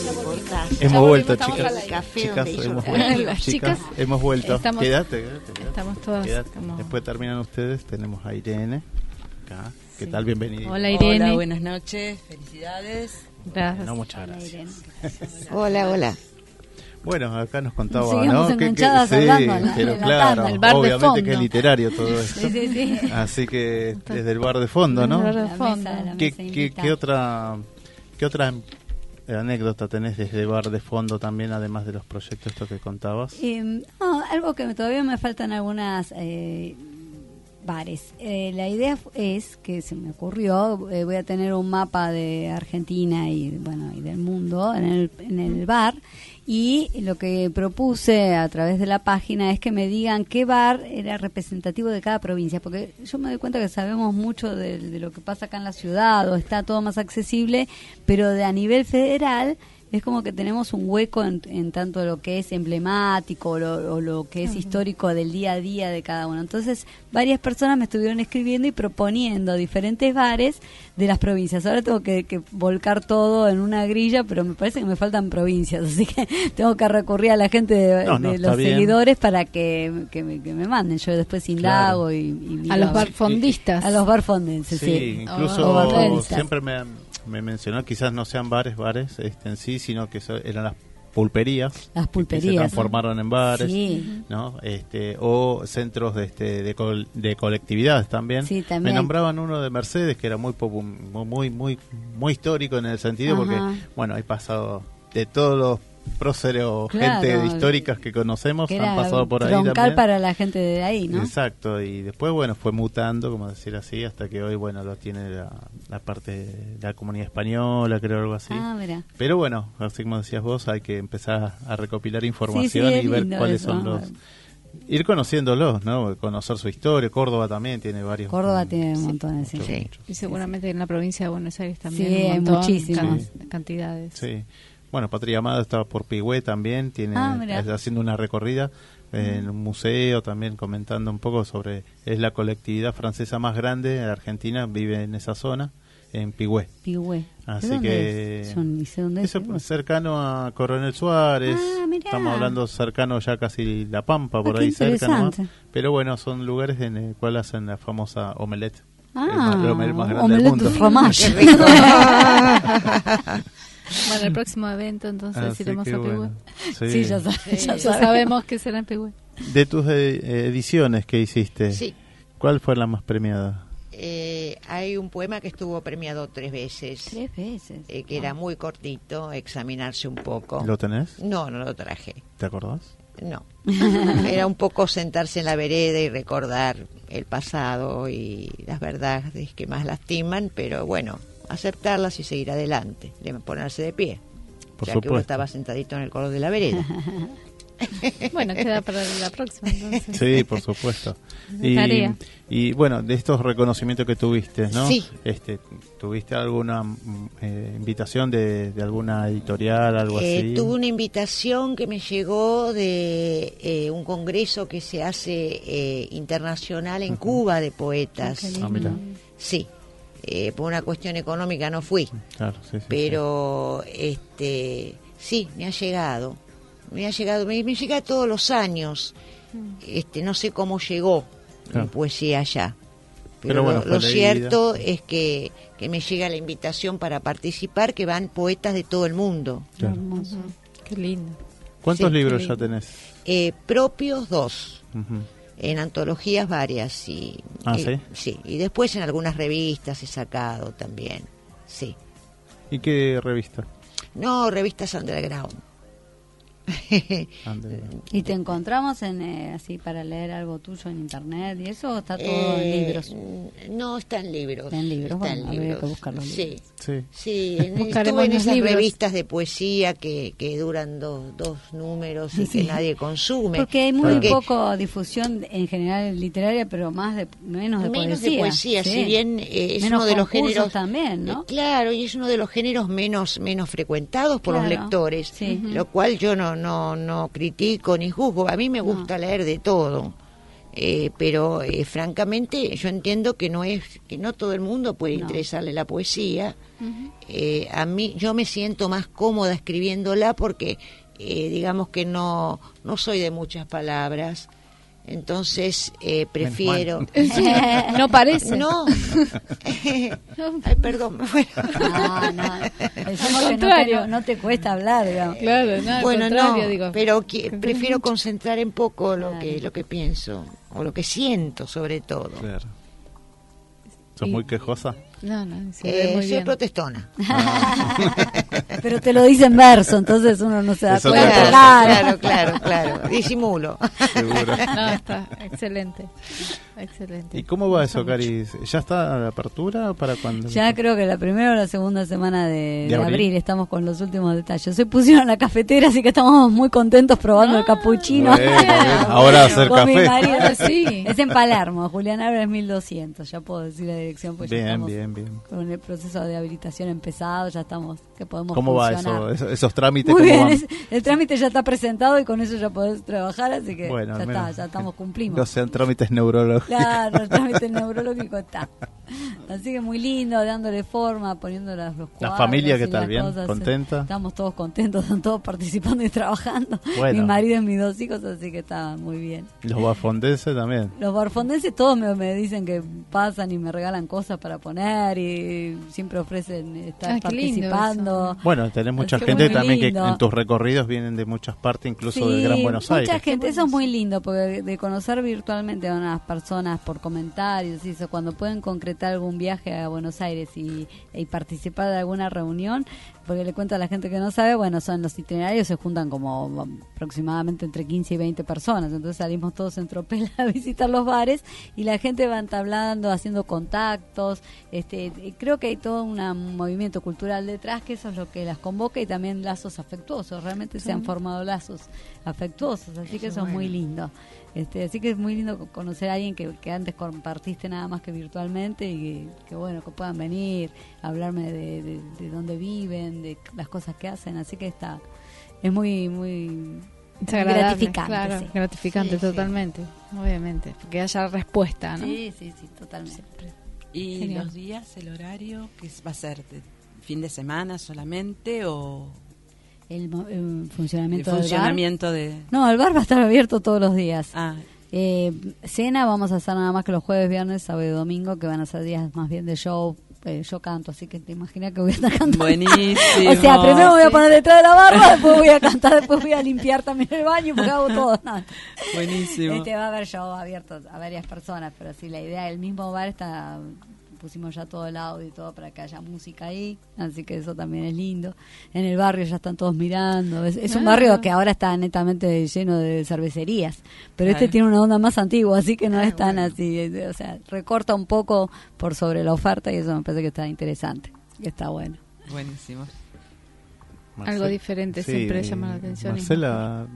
Speaker 3: Hemos vuelto, chicas.
Speaker 6: Café
Speaker 3: Chicas, hemos
Speaker 6: el-
Speaker 3: vuelto.
Speaker 4: Las
Speaker 3: Chicas,
Speaker 4: chicas
Speaker 3: hemos vuelto.
Speaker 4: estamos-
Speaker 3: quédate, quédate, quédate.
Speaker 4: estamos todas como-
Speaker 3: Después terminan ustedes, tenemos a Irene. Acá. ¿Qué tal? Bienvenido.
Speaker 4: Hola Irene.
Speaker 8: Hola, buenas noches, felicidades.
Speaker 4: Gracias.
Speaker 3: No, muchas gracias.
Speaker 6: Hola, hola.
Speaker 3: Bueno, acá nos contaba,
Speaker 7: Seguimos
Speaker 3: ¿no? Que- que- sí,
Speaker 7: la-
Speaker 3: pero
Speaker 7: la
Speaker 3: claro,
Speaker 7: tanda,
Speaker 4: el bar de
Speaker 3: obviamente que es literario todo esto.
Speaker 7: Sí, sí, sí.
Speaker 3: Así que desde el bar de fondo, ¿no?
Speaker 4: Desde el bar de fondo.
Speaker 7: mesa, la
Speaker 3: ¿Qué, qué, otra qué otra anécdota tenés desde bar de fondo también, además de los proyectos estos que contabas?
Speaker 7: Eh, no, algo que todavía me faltan algunas eh, bares. Eh, la idea es que se me ocurrió, eh, voy a tener un mapa de Argentina y bueno y del mundo en el, en el bar y lo que propuse a través de la página es que me digan qué bar era representativo de cada provincia, porque yo me doy cuenta que sabemos mucho de, de lo que pasa acá en la ciudad o está todo más accesible, pero de a nivel federal es como que tenemos un hueco en, en tanto lo que es emblemático o lo, o lo que es histórico del día a día de cada uno. Entonces, varias personas me estuvieron escribiendo y proponiendo diferentes bares de las provincias. Ahora tengo que, que volcar todo en una grilla, pero me parece que me faltan provincias, así que tengo que recurrir a la gente de,
Speaker 3: No, no,
Speaker 7: de
Speaker 3: está
Speaker 7: los
Speaker 3: bien.
Speaker 7: seguidores para que, que, me, que me manden. Yo después indago y, y
Speaker 4: A los barfondistas.
Speaker 7: A los barfondenses, sí.
Speaker 3: Sí, incluso
Speaker 7: O barfondistas.
Speaker 3: siempre me, me mencionó, quizás no sean bares, bares este, en sí, sino que so- eran las pulperías.
Speaker 7: Las
Speaker 3: Que se
Speaker 7: pulperías.
Speaker 3: transformaron en bares.
Speaker 7: Sí.
Speaker 3: ¿no? Este, o centros de, este, de, col- de colectividades también.
Speaker 7: Sí, también.
Speaker 3: Me nombraban uno de Mercedes que era muy muy muy muy histórico en el sentido
Speaker 7: Ajá.
Speaker 3: porque bueno, hay pasado de todos los próceres o
Speaker 7: Claro.
Speaker 3: gente históricas que conocemos
Speaker 7: Que
Speaker 3: han pasado por ahí también.
Speaker 7: para la gente de ahí, ¿no?
Speaker 3: Exacto, y después, bueno, fue mutando, como decir así, hasta que hoy, bueno, lo tiene la, la parte de la comunidad española, creo, algo así.
Speaker 7: Ah, mira.
Speaker 3: Pero bueno, así como decías vos, hay que empezar a recopilar información
Speaker 7: Sí, sí,
Speaker 3: y ver cuáles
Speaker 7: eso.
Speaker 3: son los... Ir conociéndolos, ¿no? Conocer su historia. Córdoba también tiene varios.
Speaker 7: Córdoba tiene un montón de
Speaker 3: muchos,
Speaker 6: Sí.
Speaker 3: muchos.
Speaker 4: Y seguramente en la provincia de Buenos Aires también.
Speaker 7: Sí, hay
Speaker 4: can- cantidades.
Speaker 3: Sí. Bueno, Patria Amada estaba por Pigüé también, tiene
Speaker 7: Ah,
Speaker 3: está haciendo una recorrida en un museo también comentando un poco sobre es la colectividad francesa más grande de Argentina, vive en esa zona, en Pigüé.
Speaker 7: Pigüé.
Speaker 3: Así
Speaker 7: ¿De dónde
Speaker 3: que
Speaker 7: es? Son, ni sé dónde es.
Speaker 3: Eso es cercano a Coronel Suárez.
Speaker 7: Ah, mirá.
Speaker 3: Estamos hablando cercano ya casi La Pampa, por
Speaker 7: Ah, qué
Speaker 3: ahí cerca nomás. Pero bueno, son lugares en el cual hacen la famosa omelette.
Speaker 7: Ah,
Speaker 3: el, más, el omelette más grande
Speaker 7: omelette
Speaker 3: del mundo.
Speaker 7: de fromage.
Speaker 4: Bueno, el próximo evento entonces
Speaker 3: Así
Speaker 4: iremos
Speaker 3: que
Speaker 4: a Pehue.
Speaker 3: bueno,
Speaker 7: Sí, ya, sa- ya
Speaker 4: Ya
Speaker 7: sabemos.
Speaker 4: sabemos que será en Pehue.
Speaker 3: De tus eh, ediciones que hiciste,
Speaker 6: Sí.
Speaker 3: ¿cuál fue la más premiada?
Speaker 6: Eh, hay un poema que estuvo premiado tres veces,
Speaker 7: Tres veces.
Speaker 6: eh, que era muy cortito, examinarse un poco.
Speaker 3: ¿Lo tenés?
Speaker 6: No, no lo traje.
Speaker 3: ¿Te acordás?
Speaker 6: No. Era un poco sentarse en la vereda y recordar el pasado y las verdades que más lastiman, pero bueno, aceptarlas y seguir adelante, de ponerse de pie.
Speaker 3: Por
Speaker 6: ya que uno
Speaker 3: supuesto.
Speaker 6: estaba sentadito en el color de la vereda.
Speaker 4: Bueno, queda para la próxima entonces.
Speaker 3: Sí, por supuesto. Y,
Speaker 4: tarea.
Speaker 3: y bueno, de estos reconocimientos que tuviste, ¿no?
Speaker 6: Sí.
Speaker 3: Este, ¿Tuviste alguna mm, eh, invitación de, de alguna editorial, algo
Speaker 6: Eh,
Speaker 3: así?
Speaker 6: tuve una invitación que me llegó de eh, un congreso que se hace eh, internacional en Cuba de poetas.
Speaker 3: Ah, mira.
Speaker 6: Sí, eh, por una cuestión económica no fui.
Speaker 3: Claro, sí, sí, sí.
Speaker 6: pero este sí me ha llegado me ha llegado me, me llega todos los años este no sé cómo llegó
Speaker 3: Claro.
Speaker 6: mi poesía allá
Speaker 3: Pero
Speaker 6: pero,
Speaker 3: bueno,
Speaker 6: lo, cierto es que, que me llega la invitación para participar que van poetas de todo el mundo
Speaker 3: Claro.
Speaker 7: Hermoso.
Speaker 4: Qué lindo.
Speaker 3: ¿Cuántos
Speaker 6: sí,
Speaker 3: libros ya tenés?
Speaker 6: Eh, propios dos
Speaker 3: Ujú.
Speaker 6: En antologías varias y,
Speaker 3: Ah,
Speaker 6: y-
Speaker 3: ¿sí?
Speaker 6: sí y después en algunas revistas he sacado también sí
Speaker 3: ¿Y qué revista?
Speaker 6: no revistas underground
Speaker 7: ¿Y te encontramos en eh, así para leer algo tuyo en internet y eso o está todo en
Speaker 6: Eh,
Speaker 7: libros?
Speaker 6: No, está en libros.
Speaker 7: Está en libros,
Speaker 6: Está
Speaker 7: bueno,
Speaker 6: en
Speaker 7: habría
Speaker 6: libros.
Speaker 7: que buscar los libros.
Speaker 3: Sí.
Speaker 6: sí. en- Estuve esas
Speaker 4: libros.
Speaker 6: revistas de poesía que, que duran dos, dos números y
Speaker 7: Sí.
Speaker 6: que nadie consume.
Speaker 7: Porque hay muy
Speaker 6: Porque
Speaker 7: poco difusión en general literaria, pero más de menos de
Speaker 6: menos
Speaker 7: poesía.
Speaker 6: de poesía,
Speaker 7: sí.
Speaker 6: si bien eh, es
Speaker 7: Menos
Speaker 6: uno de los géneros
Speaker 7: también, ¿no?
Speaker 6: Eh, claro, y es uno de los géneros menos menos frecuentados por los lectores,
Speaker 7: sí.
Speaker 6: lo cual yo no no no critico ni juzgo. A mí me gusta leer de todo. Eh, pero eh, francamente yo entiendo que no es que no todo el mundo puede
Speaker 7: No.
Speaker 6: interesarle la poesía Eh, a mí yo me siento más cómoda escribiéndola porque eh, digamos que no no soy de muchas palabras entonces eh, prefiero
Speaker 4: no parece.
Speaker 6: no ay perdón
Speaker 7: No, no. Que no no, no te cuesta hablar, digamos.
Speaker 4: Claro, no,
Speaker 6: bueno no
Speaker 4: digo.
Speaker 6: pero prefiero concentrar en poco lo
Speaker 7: Claro.
Speaker 6: que lo que pienso o lo que siento sobre todo
Speaker 3: Claro. ¿Sos
Speaker 4: Y-
Speaker 3: muy quejosa?
Speaker 4: No, no, se ve
Speaker 6: Eh,
Speaker 4: muy
Speaker 6: soy
Speaker 4: bien.
Speaker 6: protestona
Speaker 7: Pero te lo dice en verso, entonces uno no se da cuenta.
Speaker 3: cosa.
Speaker 6: claro claro claro disimulo
Speaker 3: Seguro.
Speaker 4: No, está excelente. Excelente.
Speaker 3: ¿Y cómo va eso, Cari? ¿Ya está a la apertura o para cuándo?
Speaker 7: Ya creo que la primera o la segunda semana de,
Speaker 3: ¿De
Speaker 7: de
Speaker 3: abril?
Speaker 7: abril? estamos con los últimos detalles. Se pusieron la cafetera, así que estamos muy contentos probando el capuchino.
Speaker 3: Bueno, bien. Ahora hacer
Speaker 7: Con mi
Speaker 3: café.
Speaker 7: marido,
Speaker 4: Ah, sí.
Speaker 7: Es en Palermo, Julián Álvarez 1200, ya puedo decir la dirección, pues ya
Speaker 3: Bien,
Speaker 7: estamos
Speaker 3: bien, bien.
Speaker 7: con el proceso de habilitación empezado, ya estamos, que podemos
Speaker 3: ¿Cómo va
Speaker 7: funcionar.
Speaker 3: eso? Eso- ¿Esos trámites
Speaker 7: Muy
Speaker 3: cómo
Speaker 7: bien,
Speaker 3: van?
Speaker 7: es- el trámite ya está presentado y con eso ya podés trabajar, así que
Speaker 3: Bueno,
Speaker 7: ya está, ya estamos, cumplimos.
Speaker 3: No sean trámites neurológicos.
Speaker 7: Claro, el trámite neurológico está. Así que muy lindo, dándole forma, poniendo las, los cuadros.
Speaker 3: familia, ¿qué
Speaker 7: y
Speaker 3: tal? ¿Bien?
Speaker 7: cosas.
Speaker 3: ¿Contenta?
Speaker 7: Estamos todos contentos, están todos participando y trabajando.
Speaker 3: Bueno.
Speaker 7: Mi marido y mis dos hijos, así que está muy bien.
Speaker 3: Los bafondenses también.
Speaker 7: Los barfondenses todos me, me dicen que pasan y me regalan cosas para poner y siempre ofrecen estar
Speaker 4: lindo
Speaker 7: participando.
Speaker 3: Bueno, tenés mucha gente también que en tus recorridos vienen de muchas partes, incluso
Speaker 7: Sí,
Speaker 3: del Gran Buenos
Speaker 7: mucha
Speaker 3: Aires.
Speaker 7: gente, eso es muy lindo, porque de conocer virtualmente a unas personas por comentarios, y eso, cuando pueden concretar algún viaje a Buenos Aires y, y participar de alguna reunión, porque le cuento a la gente que no sabe, bueno, son los itinerarios, se juntan como um, aproximadamente entre 15 y 20 personas, entonces salimos todos en tropel a visitar los bares y la gente va entablando, haciendo contactos, este, creo que hay todo un movimiento cultural detrás que eso es lo que las convoca y también lazos afectuosos, realmente se han formado lazos afectuosos, así que eso es muy lindo. Este, así que es muy lindo co- conocer a alguien que, que antes compartiste nada más que virtualmente y que, que bueno, que puedan venir, hablarme de, de, de dónde viven, de las cosas que hacen, así que está, es muy, muy gratificante.
Speaker 4: claro,
Speaker 7: sí.
Speaker 4: gratificante
Speaker 6: Sí, sí.
Speaker 4: totalmente, obviamente, que haya respuesta, ¿no?
Speaker 7: Sí, sí, sí, totalmente.
Speaker 8: ¿Y
Speaker 4: Genial.
Speaker 8: los días, el horario, qué es- va a ser? ¿De ¿Fin de semana solamente o
Speaker 7: El, el
Speaker 8: el
Speaker 7: funcionamiento, del bar.
Speaker 8: funcionamiento de...?
Speaker 7: No, el bar va a estar abierto todos los días.
Speaker 8: Ah,
Speaker 7: Eh, cena vamos a hacer nada más que los jueves, viernes, sábado y domingo, que van a ser días más bien de show. Eh, yo canto, así que te imaginas que voy a estar cantando.
Speaker 8: buenísimo.
Speaker 7: O sea, primero me voy a poner detrás de la barra, después voy a cantar, después voy a limpiar también el baño porque hago todo. No.
Speaker 8: Buenísimo.
Speaker 7: Este va a haber show abiertos a varias personas, pero sí, la idea, el mismo bar está, pusimos ya todo el audio y todo para que haya música ahí, así que eso también es lindo. En el barrio ya están todos mirando, es, es un
Speaker 4: Ah.
Speaker 7: barrio que ahora está netamente lleno de cervecerías, pero este tiene una onda más antigua, así que no
Speaker 6: Ah,
Speaker 7: es tan
Speaker 6: bueno.
Speaker 7: así, o sea, recorta un poco por sobre la oferta y eso me parece que está interesante, que está bueno.
Speaker 8: Buenísimo.
Speaker 4: Algo diferente siempre llama la atención.
Speaker 3: Marcela,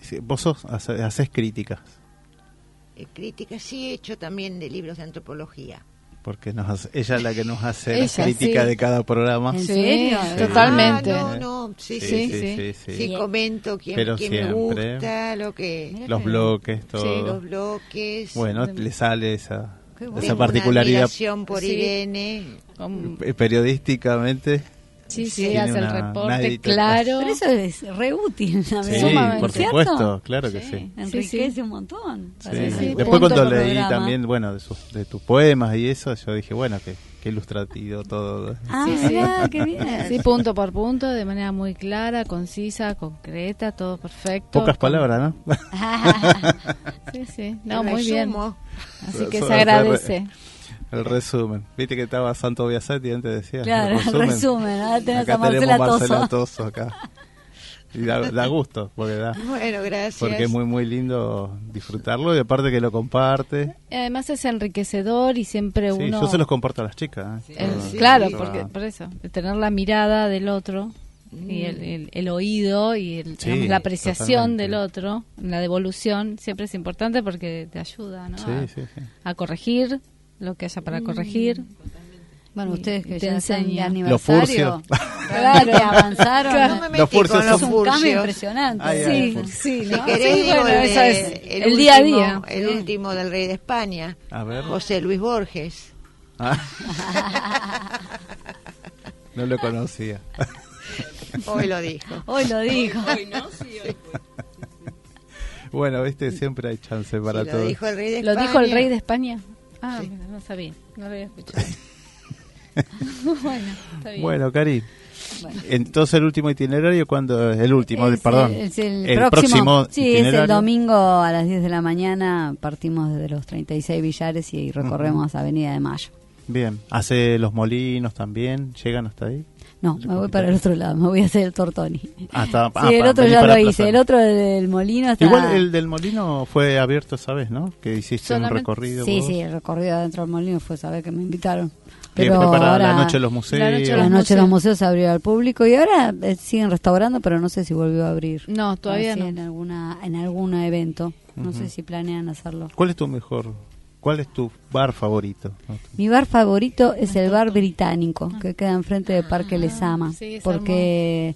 Speaker 3: sí, vos sos, hace- haces críticas,
Speaker 6: Eh, críticas sí he hecho también de libros de antropología.
Speaker 3: Porque nos hace- ella es la que nos hace la
Speaker 4: Ella,
Speaker 3: crítica
Speaker 4: sí.
Speaker 3: de cada programa.
Speaker 7: ¿En
Speaker 4: Sí,
Speaker 7: serio?
Speaker 4: totalmente.
Speaker 6: Ah, no, no, sí, sí,
Speaker 4: Sí,
Speaker 6: sí.
Speaker 4: sí.
Speaker 6: Sí, comento quién,
Speaker 3: Pero
Speaker 6: quién me
Speaker 3: siempre.
Speaker 6: gusta, lo que...
Speaker 7: Mira
Speaker 3: Los
Speaker 7: que-
Speaker 3: bloques, todo.
Speaker 6: Los bloques.
Speaker 3: Bueno, le sale esa,
Speaker 7: Qué bueno.
Speaker 3: esa
Speaker 6: una
Speaker 3: particularidad
Speaker 6: admiración por
Speaker 4: Sí.
Speaker 6: Irene.
Speaker 3: Periodísticamente.
Speaker 4: Sí, sí, hace el
Speaker 3: una-
Speaker 4: reporte claro.
Speaker 7: Pero eso es re útil, la
Speaker 3: Sí, por
Speaker 7: ¿Cierto?
Speaker 3: supuesto, claro que sí.
Speaker 7: Enriquece
Speaker 4: Sí,
Speaker 7: un montón.
Speaker 3: Sí.
Speaker 7: Parece.
Speaker 4: sí.
Speaker 3: Después
Speaker 4: Punto
Speaker 3: cuando leí
Speaker 7: programa.
Speaker 3: también, bueno, de, sus, de tus poemas y eso, yo dije, bueno, que, ilustrativo todo.
Speaker 7: Ah,
Speaker 4: Sí, sí.
Speaker 7: qué bien.
Speaker 4: Sí, punto por punto, de manera muy clara, concisa, concreta, todo perfecto.
Speaker 3: Pocas
Speaker 4: Con-
Speaker 3: palabras, ¿no?
Speaker 4: Sí, sí. No, muy bien. Así que se agradece.
Speaker 3: El resumen. Viste que estaba Santo Biasetti antes decía.
Speaker 7: Claro,
Speaker 3: el
Speaker 7: el resumen. Ahora tenés
Speaker 3: Acá
Speaker 7: a Marcela
Speaker 3: tenemos Marcela
Speaker 7: Toso.
Speaker 3: Acá. Y da, da gusto, porque da.
Speaker 6: Bueno, gracias.
Speaker 3: Porque es muy, muy lindo disfrutarlo y aparte que lo comparte.
Speaker 4: Además es enriquecedor y siempre
Speaker 3: Sí,
Speaker 4: uno...
Speaker 3: yo se los comparto a las chicas. ¿eh?
Speaker 4: Eh,
Speaker 3: Todo-
Speaker 6: sí,
Speaker 4: claro,
Speaker 6: sí.
Speaker 4: porque por eso, de tener la mirada del otro y el, el- el oído y el,
Speaker 3: Sí,
Speaker 4: digamos, la apreciación
Speaker 3: totalmente.
Speaker 4: del otro, la devolución, siempre es importante porque te ayuda ¿no?
Speaker 3: Sí,
Speaker 4: a,
Speaker 3: sí, sí.
Speaker 4: a corregir lo que haya para corregir.
Speaker 7: Bueno, ustedes que
Speaker 4: te
Speaker 7: ya están de aniversario,
Speaker 3: Los
Speaker 7: claro, que avanzaron.
Speaker 4: Claro.
Speaker 6: No me
Speaker 3: Los furcios
Speaker 6: con los
Speaker 7: Es un cambio
Speaker 6: furcios.
Speaker 7: impresionante.
Speaker 3: Ay,
Speaker 4: Sí,
Speaker 3: ay,
Speaker 4: sí,
Speaker 6: Si
Speaker 4: ¿no?
Speaker 6: querés,
Speaker 4: Sí,
Speaker 6: digo
Speaker 4: bueno,
Speaker 6: el,
Speaker 4: es
Speaker 6: el
Speaker 4: el día a
Speaker 6: último-
Speaker 4: día.
Speaker 6: El último del rey de España,
Speaker 3: A ver.
Speaker 6: José Luis Borges.
Speaker 3: Ah. no lo conocía.
Speaker 6: Hoy lo dijo.
Speaker 7: Hoy lo dijo.
Speaker 3: Bueno, viste, siempre hay chance para
Speaker 6: Sí, lo
Speaker 3: todo.
Speaker 6: dijo el rey de
Speaker 4: ¿Lo
Speaker 6: España.
Speaker 4: dijo el rey de España? Ah,
Speaker 6: Sí.
Speaker 4: no sabía, no lo había escuchado. bueno, está bien.
Speaker 3: Bueno, Cari.
Speaker 7: Bueno.
Speaker 3: Entonces el último itinerario, cuando El último,
Speaker 7: Es
Speaker 3: perdón.
Speaker 7: el- es el,
Speaker 3: próximo,
Speaker 7: próximo, sí, es el
Speaker 3: itinerario.
Speaker 7: domingo a las 10 de la mañana. Partimos desde los 36 billares y recorremos Avenida de Mayo.
Speaker 3: Bien. Hace los molinos también. ¿Llegan hasta ahí?
Speaker 7: No, me voy para el otro lado, me voy a hacer el Tortoni.
Speaker 3: Hasta,
Speaker 7: Sí, el otro ya lo hice, el otro del molino está...
Speaker 3: Igual el del molino fue abierto esa vez, ¿no? Que hiciste
Speaker 4: Solamente-
Speaker 3: un recorrido.
Speaker 7: Sí,
Speaker 3: vos.
Speaker 7: sí, el recorrido adentro del molino fue saber que me invitaron. Pero
Speaker 3: preparada
Speaker 7: ahora,
Speaker 3: la noche de los museos.
Speaker 4: La noche de los
Speaker 7: noche de los
Speaker 4: museos.
Speaker 7: museos se abrió al público y ahora eh, siguen restaurando, pero no sé si volvió a abrir.
Speaker 4: No, todavía no.
Speaker 7: En alguna en algún evento. No sé si planean hacerlo.
Speaker 3: ¿Cuál es tu mejor? ¿Cuál es tu bar favorito?
Speaker 7: Mi bar favorito es el bar británico, que queda enfrente de Parque Lesama,
Speaker 4: sí, es
Speaker 7: porque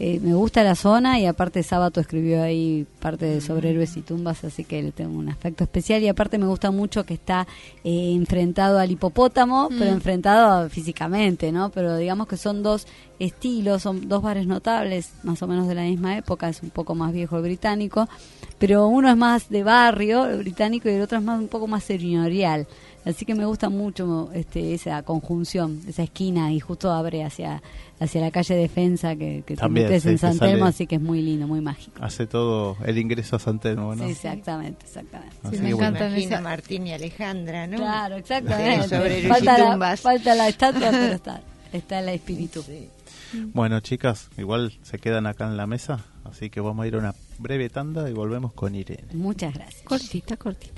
Speaker 7: eh, me gusta la zona y aparte Sábato escribió ahí parte de sobre héroes y tumbas, así que le tengo un aspecto especial y aparte me gusta mucho que está eh, enfrentado al hipopótamo, pero enfrentado físicamente, ¿no? Pero digamos que son dos estilos, son dos bares notables, más o menos de la misma época, es un poco más viejo el británico, pero uno es más de barrio, el británico, y el otro es más un poco más señorial. Así que me gusta mucho este, esa conjunción, esa esquina, y justo abre hacia, hacia la calle Defensa, que, que te
Speaker 3: También,
Speaker 7: metes
Speaker 3: sí,
Speaker 7: en San Telmo, así que es muy lindo, muy mágico.
Speaker 3: Hace todo el ingreso a San Telmo, ¿no?
Speaker 7: Sí, exactamente, exactamente.
Speaker 4: Sí, me
Speaker 3: bueno.
Speaker 4: encanta.
Speaker 6: Imagina
Speaker 4: esa-
Speaker 6: Martín y Alejandra, ¿no?
Speaker 7: Claro, exactamente.
Speaker 6: Sobre
Speaker 7: falta, la,
Speaker 6: tumbas.
Speaker 7: falta la estatua, pero está, está el espíritu.
Speaker 6: Sí.
Speaker 3: Bueno, chicas, igual se quedan acá en la mesa, así que vamos a ir a una breve tanda y volvemos con Irene.
Speaker 7: Muchas gracias.
Speaker 4: Cortita, cortita.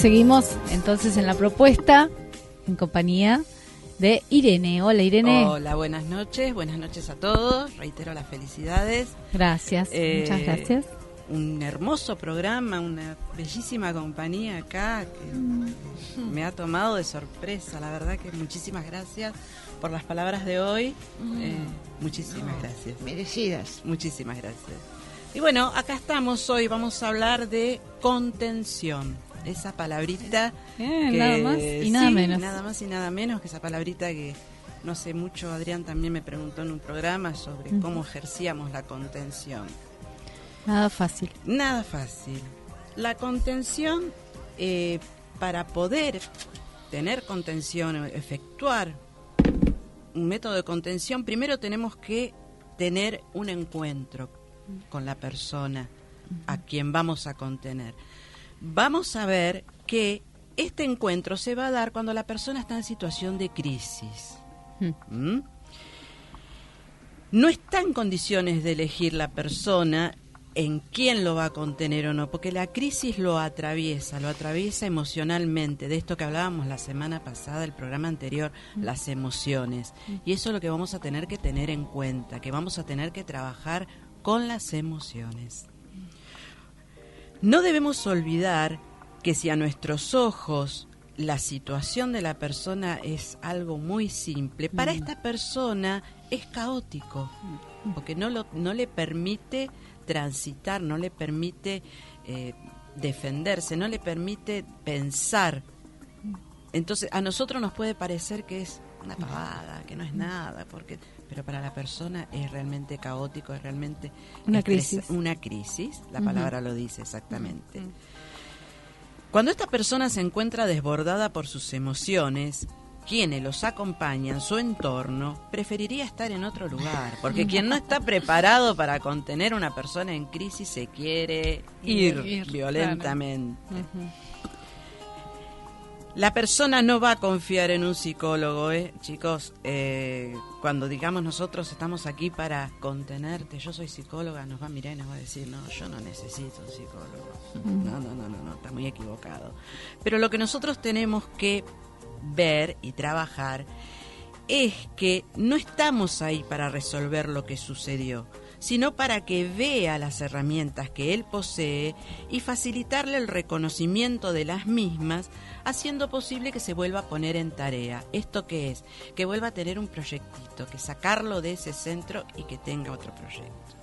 Speaker 4: seguimos entonces en la propuesta en compañía de Irene. Hola Irene.
Speaker 8: Hola, buenas noches, buenas noches a todos. Reitero las felicidades.
Speaker 4: Gracias,
Speaker 8: Eh,
Speaker 4: muchas gracias.
Speaker 8: Un hermoso programa, una bellísima compañía acá que me ha tomado de sorpresa. La verdad que muchísimas gracias por las palabras de hoy. Eh, muchísimas gracias.
Speaker 6: Merecidas.
Speaker 8: Muchísimas gracias. Y bueno, acá estamos hoy, vamos a hablar de contención. Esa palabrita. Que-
Speaker 4: nada más y nada
Speaker 8: sí,
Speaker 4: menos.
Speaker 8: Nada más y nada menos que esa palabrita que no sé mucho, Adrián también me preguntó en un programa sobre cómo ejercíamos la contención.
Speaker 4: Nada fácil.
Speaker 8: Nada fácil. La contención, eh, para poder tener contención, efectuar un método de contención, primero tenemos que tener un encuentro con la persona a quien vamos a contener. Vamos a ver que este encuentro se va a dar cuando la persona está en situación de crisis. ¿Mm? No está en condiciones de elegir la persona en quién lo va a contener o no, porque la crisis lo atraviesa, lo atraviesa emocionalmente, de esto que hablábamos la semana pasada, el programa anterior, las emociones. Y eso es lo que vamos a tener que tener en cuenta, que vamos a tener que trabajar con las emociones. No debemos olvidar que si a nuestros ojos la situación de la persona es algo muy simple, para esta persona es caótico, porque no, lo, no le permite transitar, no le permite eh, defenderse, no le permite pensar. Entonces, a nosotros nos puede parecer que es una pavada, que no es nada, porque pero para la persona es realmente caótico, es realmente
Speaker 4: Una crisis.
Speaker 8: Una crisis, la palabra lo dice exactamente. Cuando esta persona se encuentra desbordada por sus emociones, quienes los acompañan, su entorno, preferiría estar en otro lugar, porque quien no está preparado para contener a una persona en crisis se quiere ir,
Speaker 4: Ir,
Speaker 8: violentamente. La persona no va a confiar en un psicólogo, ¿eh? chicos. eh, cuando digamos nosotros estamos aquí para contenerte, yo soy psicóloga, nos va a mirar y nos va a decir, no, yo no necesito un psicólogo. No, no, no, no, no, está muy equivocado. Pero lo que nosotros tenemos que ver y trabajar es que no estamos ahí para resolver lo que sucedió, sino para que vea las herramientas que él posee y facilitarle el reconocimiento de las mismas, haciendo posible que se vuelva a poner en tarea. ¿Esto qué es? Que vuelva a tener un proyectito, que sacarlo de ese centro y que tenga otro proyecto.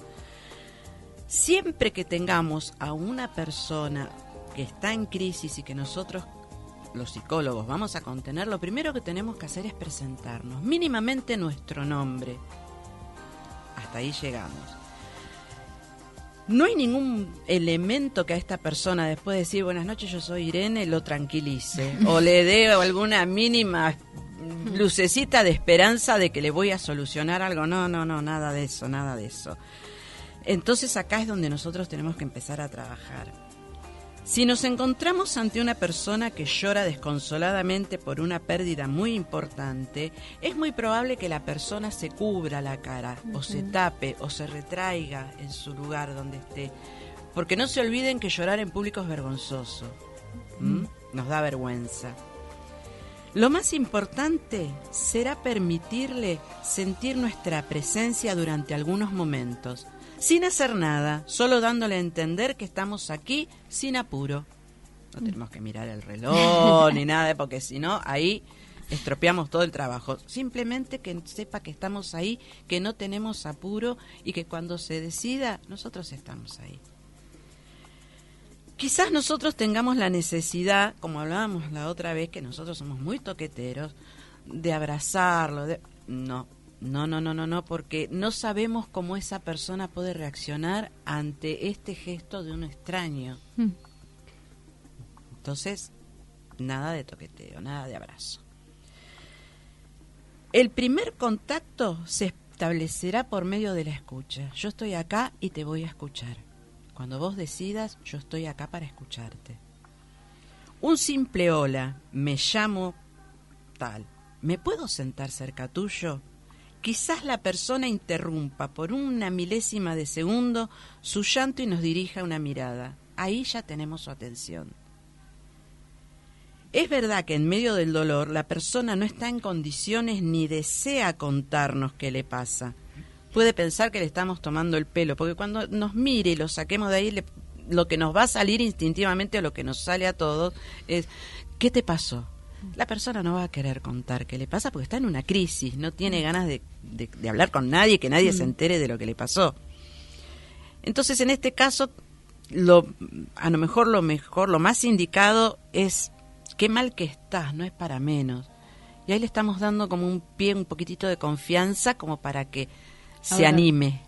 Speaker 8: Siempre que tengamos a una persona que está en crisis y que nosotros los psicólogos vamos a contener, lo primero que tenemos que hacer es presentarnos, mínimamente nuestro nombre. Hasta ahí llegamos. No hay ningún elemento que a esta persona, después de decir buenas noches, yo soy Irene, lo tranquilice o le dé alguna mínima lucecita de esperanza de que le voy a solucionar algo. No, no, no, nada de eso, nada de eso. Entonces acá es donde nosotros tenemos que empezar a trabajar. Si nos encontramos ante una persona que llora desconsoladamente por una pérdida muy importante, es muy probable que la persona se cubra la cara, o se tape, o se retraiga en su lugar donde esté. Porque no se olviden que llorar en público es vergonzoso. ¿m? Nos da vergüenza. Lo más importante será permitirle sentir nuestra presencia durante algunos momentos, sin hacer nada, solo dándole a entender que estamos aquí sin apuro. No tenemos que mirar el reloj ni nada, porque si no, ahí estropeamos todo el trabajo. Simplemente que sepa que estamos ahí, que no tenemos apuro y que cuando se decida, nosotros estamos ahí. Quizás nosotros tengamos la necesidad, como hablábamos la otra vez, que nosotros somos muy toqueteros, de abrazarlo. De... No, no, no, no, no, no, porque no sabemos cómo esa persona puede reaccionar ante este gesto de un extraño.
Speaker 4: Mm.
Speaker 8: Entonces, nada de toqueteo, nada de abrazo. El primer contacto se establecerá por medio de la escucha. Yo estoy acá y te voy a escuchar. Cuando vos decidas, yo estoy acá para escucharte. Un simple hola, me llamo tal, ¿me puedo sentar cerca tuyo? Quizás la persona interrumpa por una milésima de segundo su llanto y nos dirija una mirada. Ahí ya tenemos su atención. Es verdad que en medio del dolor la persona no está en condiciones ni desea contarnos qué le pasa. Puede pensar que le estamos tomando el pelo, porque cuando nos mire y lo saquemos de ahí, le- lo que nos va a salir instintivamente o lo que nos sale a todos es, ¿qué te pasó? La persona no va a querer contar qué le pasa porque está en una crisis, no tiene ganas de, de- de hablar con nadie, que nadie se entere de lo que le pasó. Entonces, en este caso, lo, a lo mejor lo mejor, lo más indicado es qué mal que estás, no es para menos. Y ahí le estamos dando como un pie, un poquitito de confianza como para que se
Speaker 4: Ahora-
Speaker 8: anime.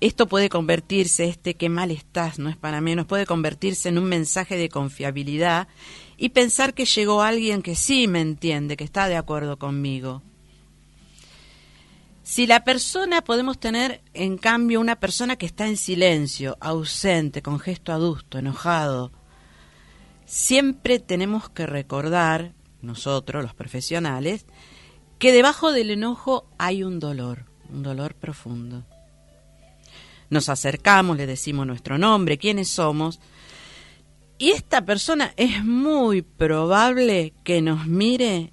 Speaker 8: Esto puede convertirse, este qué mal estás, no es para menos, puede convertirse en un mensaje de confiabilidad y pensar que llegó alguien que sí me entiende, que está de acuerdo conmigo. Si la persona, podemos tener en cambio una persona que está en silencio, ausente, con gesto adusto, enojado, siempre tenemos que recordar, nosotros los profesionales, que debajo del enojo hay un dolor, un dolor profundo. Nos acercamos, le decimos nuestro nombre, quiénes somos, y esta persona es muy probable que nos mire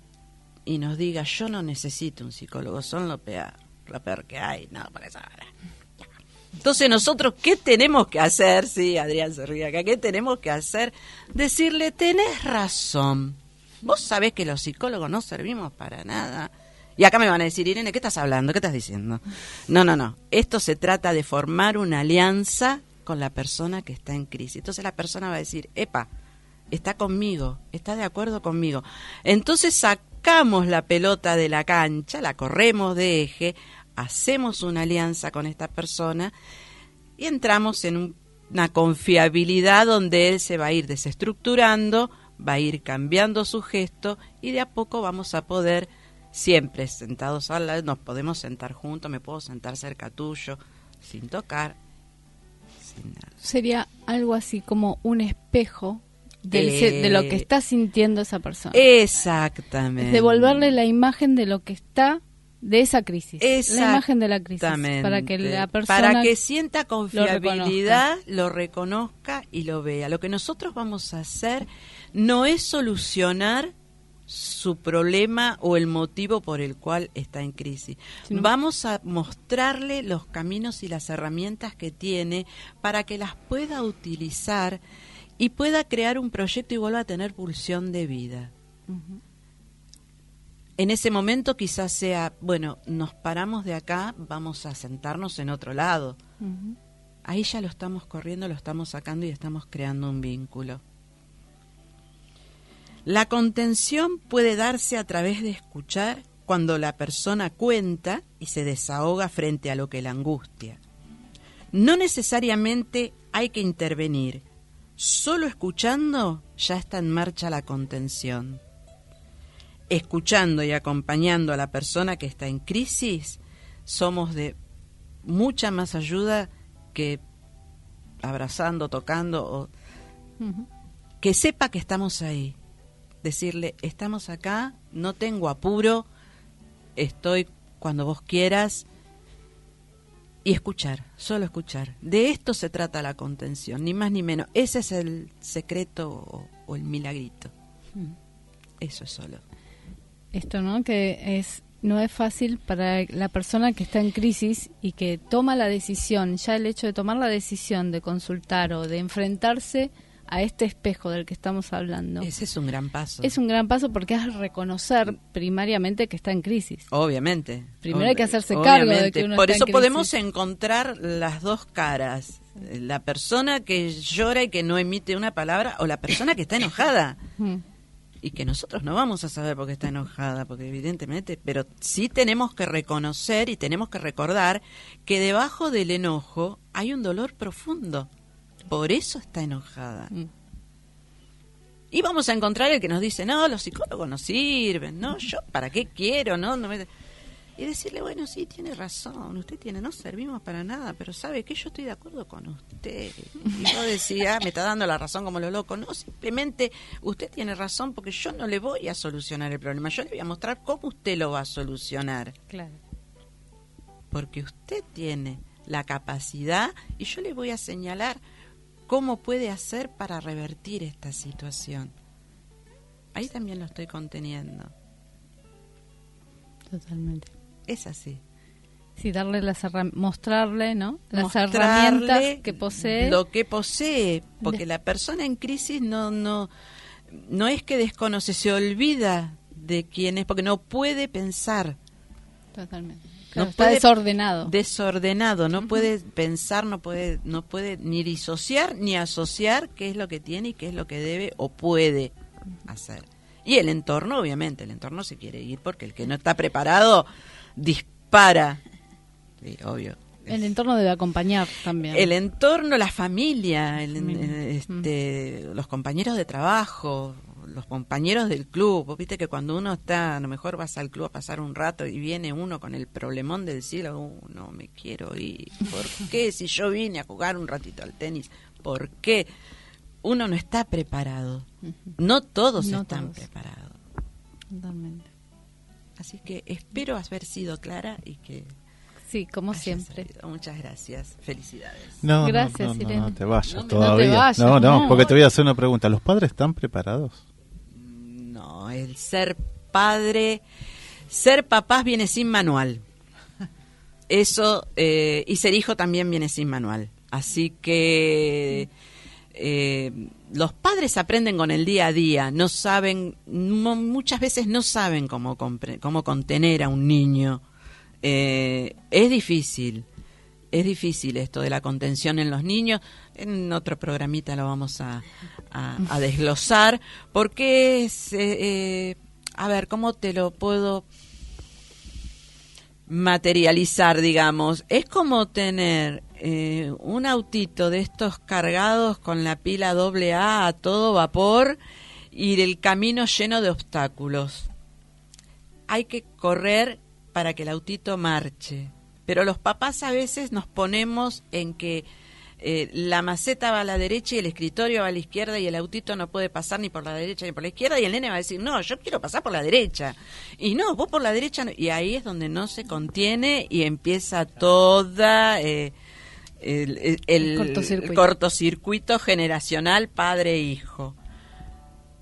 Speaker 8: y nos diga, yo no necesito un psicólogo, son lo peor, lo peor que hay, no, por eso ahora. Entonces nosotros, ¿qué tenemos que hacer? Sí, Adrián se ríe acá, ¿qué tenemos que hacer? Decirle, tenés razón. Vos sabés que los psicólogos no servimos para nada. Y acá me van a decir, Irene, ¿qué estás hablando? ¿Qué estás diciendo? No, no, no. Esto se trata de formar una alianza con la persona que está en crisis. Entonces la persona va a decir, epa, está conmigo, está de acuerdo conmigo. Entonces sacamos la pelota de la cancha, la corremos de eje, hacemos una alianza con esta persona y entramos en un- una confiabilidad donde él se va a ir desestructurando, va a ir cambiando su gesto y de a poco vamos a poder, siempre sentados al lado, nos podemos sentar juntos, me puedo sentar cerca tuyo, sin tocar, nada.
Speaker 4: Sería algo así como un espejo del
Speaker 8: Eh,
Speaker 4: de lo que está sintiendo esa persona.
Speaker 8: Exactamente.
Speaker 4: Es devolverle la imagen de lo que está de esa crisis. La imagen de la crisis. Para que la persona
Speaker 8: Para que sienta
Speaker 4: lo
Speaker 8: confiabilidad, lo reconozca y lo vea. Lo que nosotros vamos a hacer no es solucionar su problema o el motivo por el cual está en crisis. Vamos a mostrarle los caminos y las herramientas que tiene para que las pueda utilizar y pueda crear un proyecto y vuelva a tener pulsión de vida. En ese momento quizás sea, bueno, nos paramos de acá, vamos a sentarnos en otro lado. Ahí ya lo estamos corriendo, lo estamos sacando y estamos creando un vínculo. La contención puede darse a través de escuchar cuando la persona cuenta y se desahoga frente a lo que la angustia. No necesariamente hay que intervenir, solo escuchando ya está en marcha la contención. escuchando y acompañando a la persona que está en crisis, somos de mucha más ayuda que abrazando, tocando, o que sepa que estamos ahí. Decirle, estamos acá, no tengo apuro, estoy cuando vos quieras. Y escuchar, solo escuchar. De esto se trata la contención, ni más ni menos. Ese es el secreto o, o el milagrito. Eso es solo.
Speaker 4: Esto, ¿no? Que es no es fácil para la persona que está en crisis y que toma la decisión, ya el hecho de tomar la decisión de consultar o de enfrentarse a este espejo del que estamos hablando.
Speaker 8: Ese es un gran paso.
Speaker 4: Es un gran paso porque es reconocer primariamente que está en crisis.
Speaker 8: Obviamente.
Speaker 4: Primero hay que hacerse cargo de
Speaker 8: obviamente.
Speaker 4: que uno
Speaker 8: Por
Speaker 4: está en
Speaker 8: eso podemos encontrar las dos caras. La persona que llora y que no emite una palabra o la persona que está enojada.
Speaker 4: Mm.
Speaker 8: Y que nosotros no vamos a saber por qué está enojada, porque evidentemente, pero sí tenemos que reconocer y tenemos que recordar que debajo del enojo hay un dolor profundo. Por eso está enojada.
Speaker 4: Mm.
Speaker 8: Y vamos a encontrar el que nos dice, no, los psicólogos no sirven, no, yo, ¿para qué quiero? no, no me... Y decirle, bueno, sí, tiene razón, usted tiene, no servimos para nada, pero sabe que yo estoy de acuerdo con usted. Y yo decía, "Ah, me está dando la razón como lo loco. No, simplemente usted tiene razón porque yo no le voy a solucionar el problema, yo le voy a mostrar cómo usted lo va a solucionar.
Speaker 4: Claro.
Speaker 8: Porque usted tiene la capacidad y yo le voy a señalar cómo puede hacer para revertir esta situación. Ahí también lo estoy conteniendo.
Speaker 4: Totalmente.
Speaker 8: Es así.
Speaker 4: Sí, darle las mostrarle, ¿no? Las
Speaker 8: Mostrarle
Speaker 4: herramientas que posee.
Speaker 8: Lo que posee, porque la persona en crisis no, no, no es que desconoce, se olvida de quién es, porque no puede pensar.
Speaker 4: Totalmente.
Speaker 8: No
Speaker 4: está
Speaker 8: puede-
Speaker 4: desordenado.
Speaker 8: Desordenado, no puede pensar, no puede, no puede ni disociar ni asociar qué es lo que tiene y qué es lo que debe o puede hacer. Y el entorno, obviamente, el entorno se quiere ir porque el que no está preparado dispara. Sí, obvio.
Speaker 4: El entorno debe acompañar también.
Speaker 8: El entorno, la familia, el- eh, este, los compañeros de trabajo, los compañeros del club. Vos viste que cuando uno está, a lo mejor vas al club a pasar un rato y viene uno con el problemón del cielo, "Uh, no me quiero ir. ¿Por qué? Si yo vine a jugar un ratito al tenis, ¿por qué? Uno no está preparado. No todos
Speaker 4: No
Speaker 8: están
Speaker 4: todos.
Speaker 8: preparados.
Speaker 4: Totalmente.
Speaker 8: Así que espero haber sido clara y que
Speaker 4: Sí, como siempre.
Speaker 8: Muchas gracias. Felicidades.
Speaker 3: No, no,
Speaker 4: Gracias,
Speaker 3: no, no,
Speaker 4: Irene.
Speaker 3: no te vayas
Speaker 8: No me- no te
Speaker 3: todavía.
Speaker 4: vayas,
Speaker 3: no, no,
Speaker 4: no.
Speaker 3: porque te voy a hacer una pregunta. ¿Los padres están preparados?
Speaker 8: El ser padre, ser papás viene sin manual. Eso, eh, y ser hijo también viene sin manual. Así que eh, los padres aprenden con el día a día, no saben, muchas veces no saben cómo, cómo contener a un niño. Eh, es difícil, es difícil esto de la contención en los niños. En otro programita lo vamos a, desglosar, porque es, eh, eh, a ver, ¿cómo te lo puedo materializar, digamos? Es como tener eh, un autito de estos cargados con la pila doble A a todo vapor y el camino lleno de obstáculos. Hay que correr para que el autito marche. Pero los papás a veces nos ponemos en que eh, la maceta va a la derecha y el escritorio va a la izquierda y el autito no puede pasar ni por la derecha ni por la izquierda y el nene va a decir, no, yo quiero pasar por la derecha. Y no, vos por la derecha no. Y ahí es donde no se contiene y empieza toda... eh, el, el- el-
Speaker 4: cortocircuito.
Speaker 8: el cortocircuito generacional padre-hijo.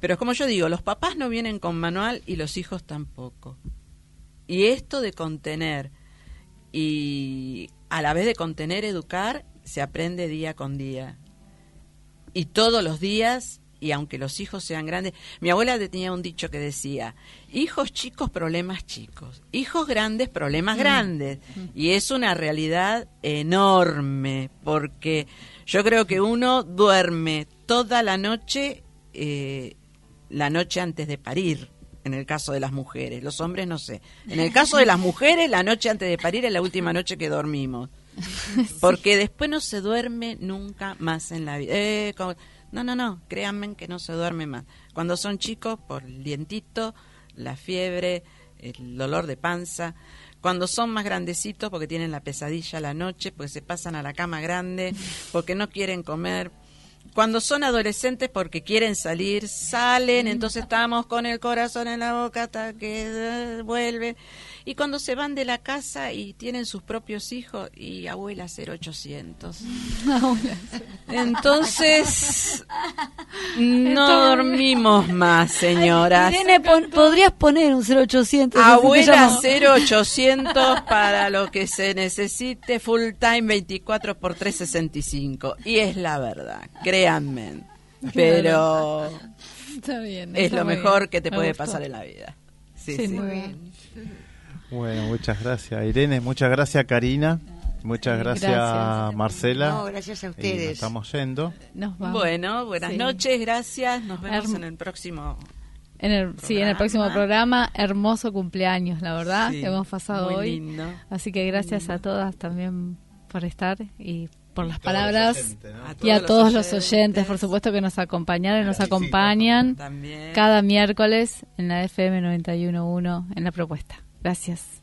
Speaker 8: Pero como yo digo, los papás no vienen con manual y los hijos tampoco. Y esto de contener y a la vez de contener, educar, se aprende día con día. Y todos los días, y aunque los hijos sean grandes, mi abuela tenía un dicho que decía, hijos chicos, problemas chicos, hijos grandes, problemas grandes. Y es una realidad enorme, porque yo creo que uno duerme toda la noche, eh, la noche antes de parir. En el caso de las mujeres, los hombres no sé. En el caso de las mujeres, la noche antes de parir es la última noche que dormimos. Porque después no se duerme nunca más en la vida. Eh, como- no, no, no, créanme que no se duerme más. Cuando son chicos, por el dientito, la fiebre, el dolor de panza. Cuando son más grandecitos, porque tienen la pesadilla a la noche, porque se pasan a la cama grande, porque no quieren comer. Cuando son adolescentes, porque quieren salir, salen, entonces estamos con el corazón en la boca hasta que eh, vuelve. Y cuando se van de la casa y tienen sus propios hijos, y abuela 0800. Entonces, no dormimos más, señoras.
Speaker 7: Pon- podrías poner un 0800.
Speaker 8: Abuela
Speaker 7: así te llamo.
Speaker 8: 0800 para lo que se necesite, full time 24 por 365. Y es la verdad, créanme. Pero
Speaker 4: Está bien.
Speaker 8: es lo
Speaker 4: muy
Speaker 8: mejor
Speaker 4: bien.
Speaker 8: que te
Speaker 4: Me
Speaker 8: puede
Speaker 4: gustó.
Speaker 8: pasar en la vida. Sí, sí.
Speaker 4: duda.
Speaker 3: Bueno, muchas gracias Irene, muchas gracias Karina, muchas gracias,
Speaker 4: Gracias.
Speaker 3: Marcela.
Speaker 6: No, gracias a
Speaker 3: Y
Speaker 6: ustedes.
Speaker 3: nos estamos yendo.
Speaker 4: Nos vamos.
Speaker 8: Bueno, buenas
Speaker 4: Sí.
Speaker 8: noches, gracias. Nos vemos
Speaker 4: Herm-
Speaker 8: en el próximo.
Speaker 4: En el, sí, en el próximo programa, hermoso cumpleaños, la verdad,
Speaker 8: Sí,
Speaker 4: que hemos pasado
Speaker 8: muy
Speaker 4: hoy.
Speaker 8: lindo.
Speaker 4: Así que gracias a todas también por estar y por las palabras
Speaker 3: oyentes, ¿no?
Speaker 4: y a todos los
Speaker 8: oyentes.
Speaker 4: oyentes, por supuesto, que nos acompañaron y nos acompañan
Speaker 8: También.
Speaker 4: cada miércoles en la FM 91.1 en la propuesta.
Speaker 8: Gracias.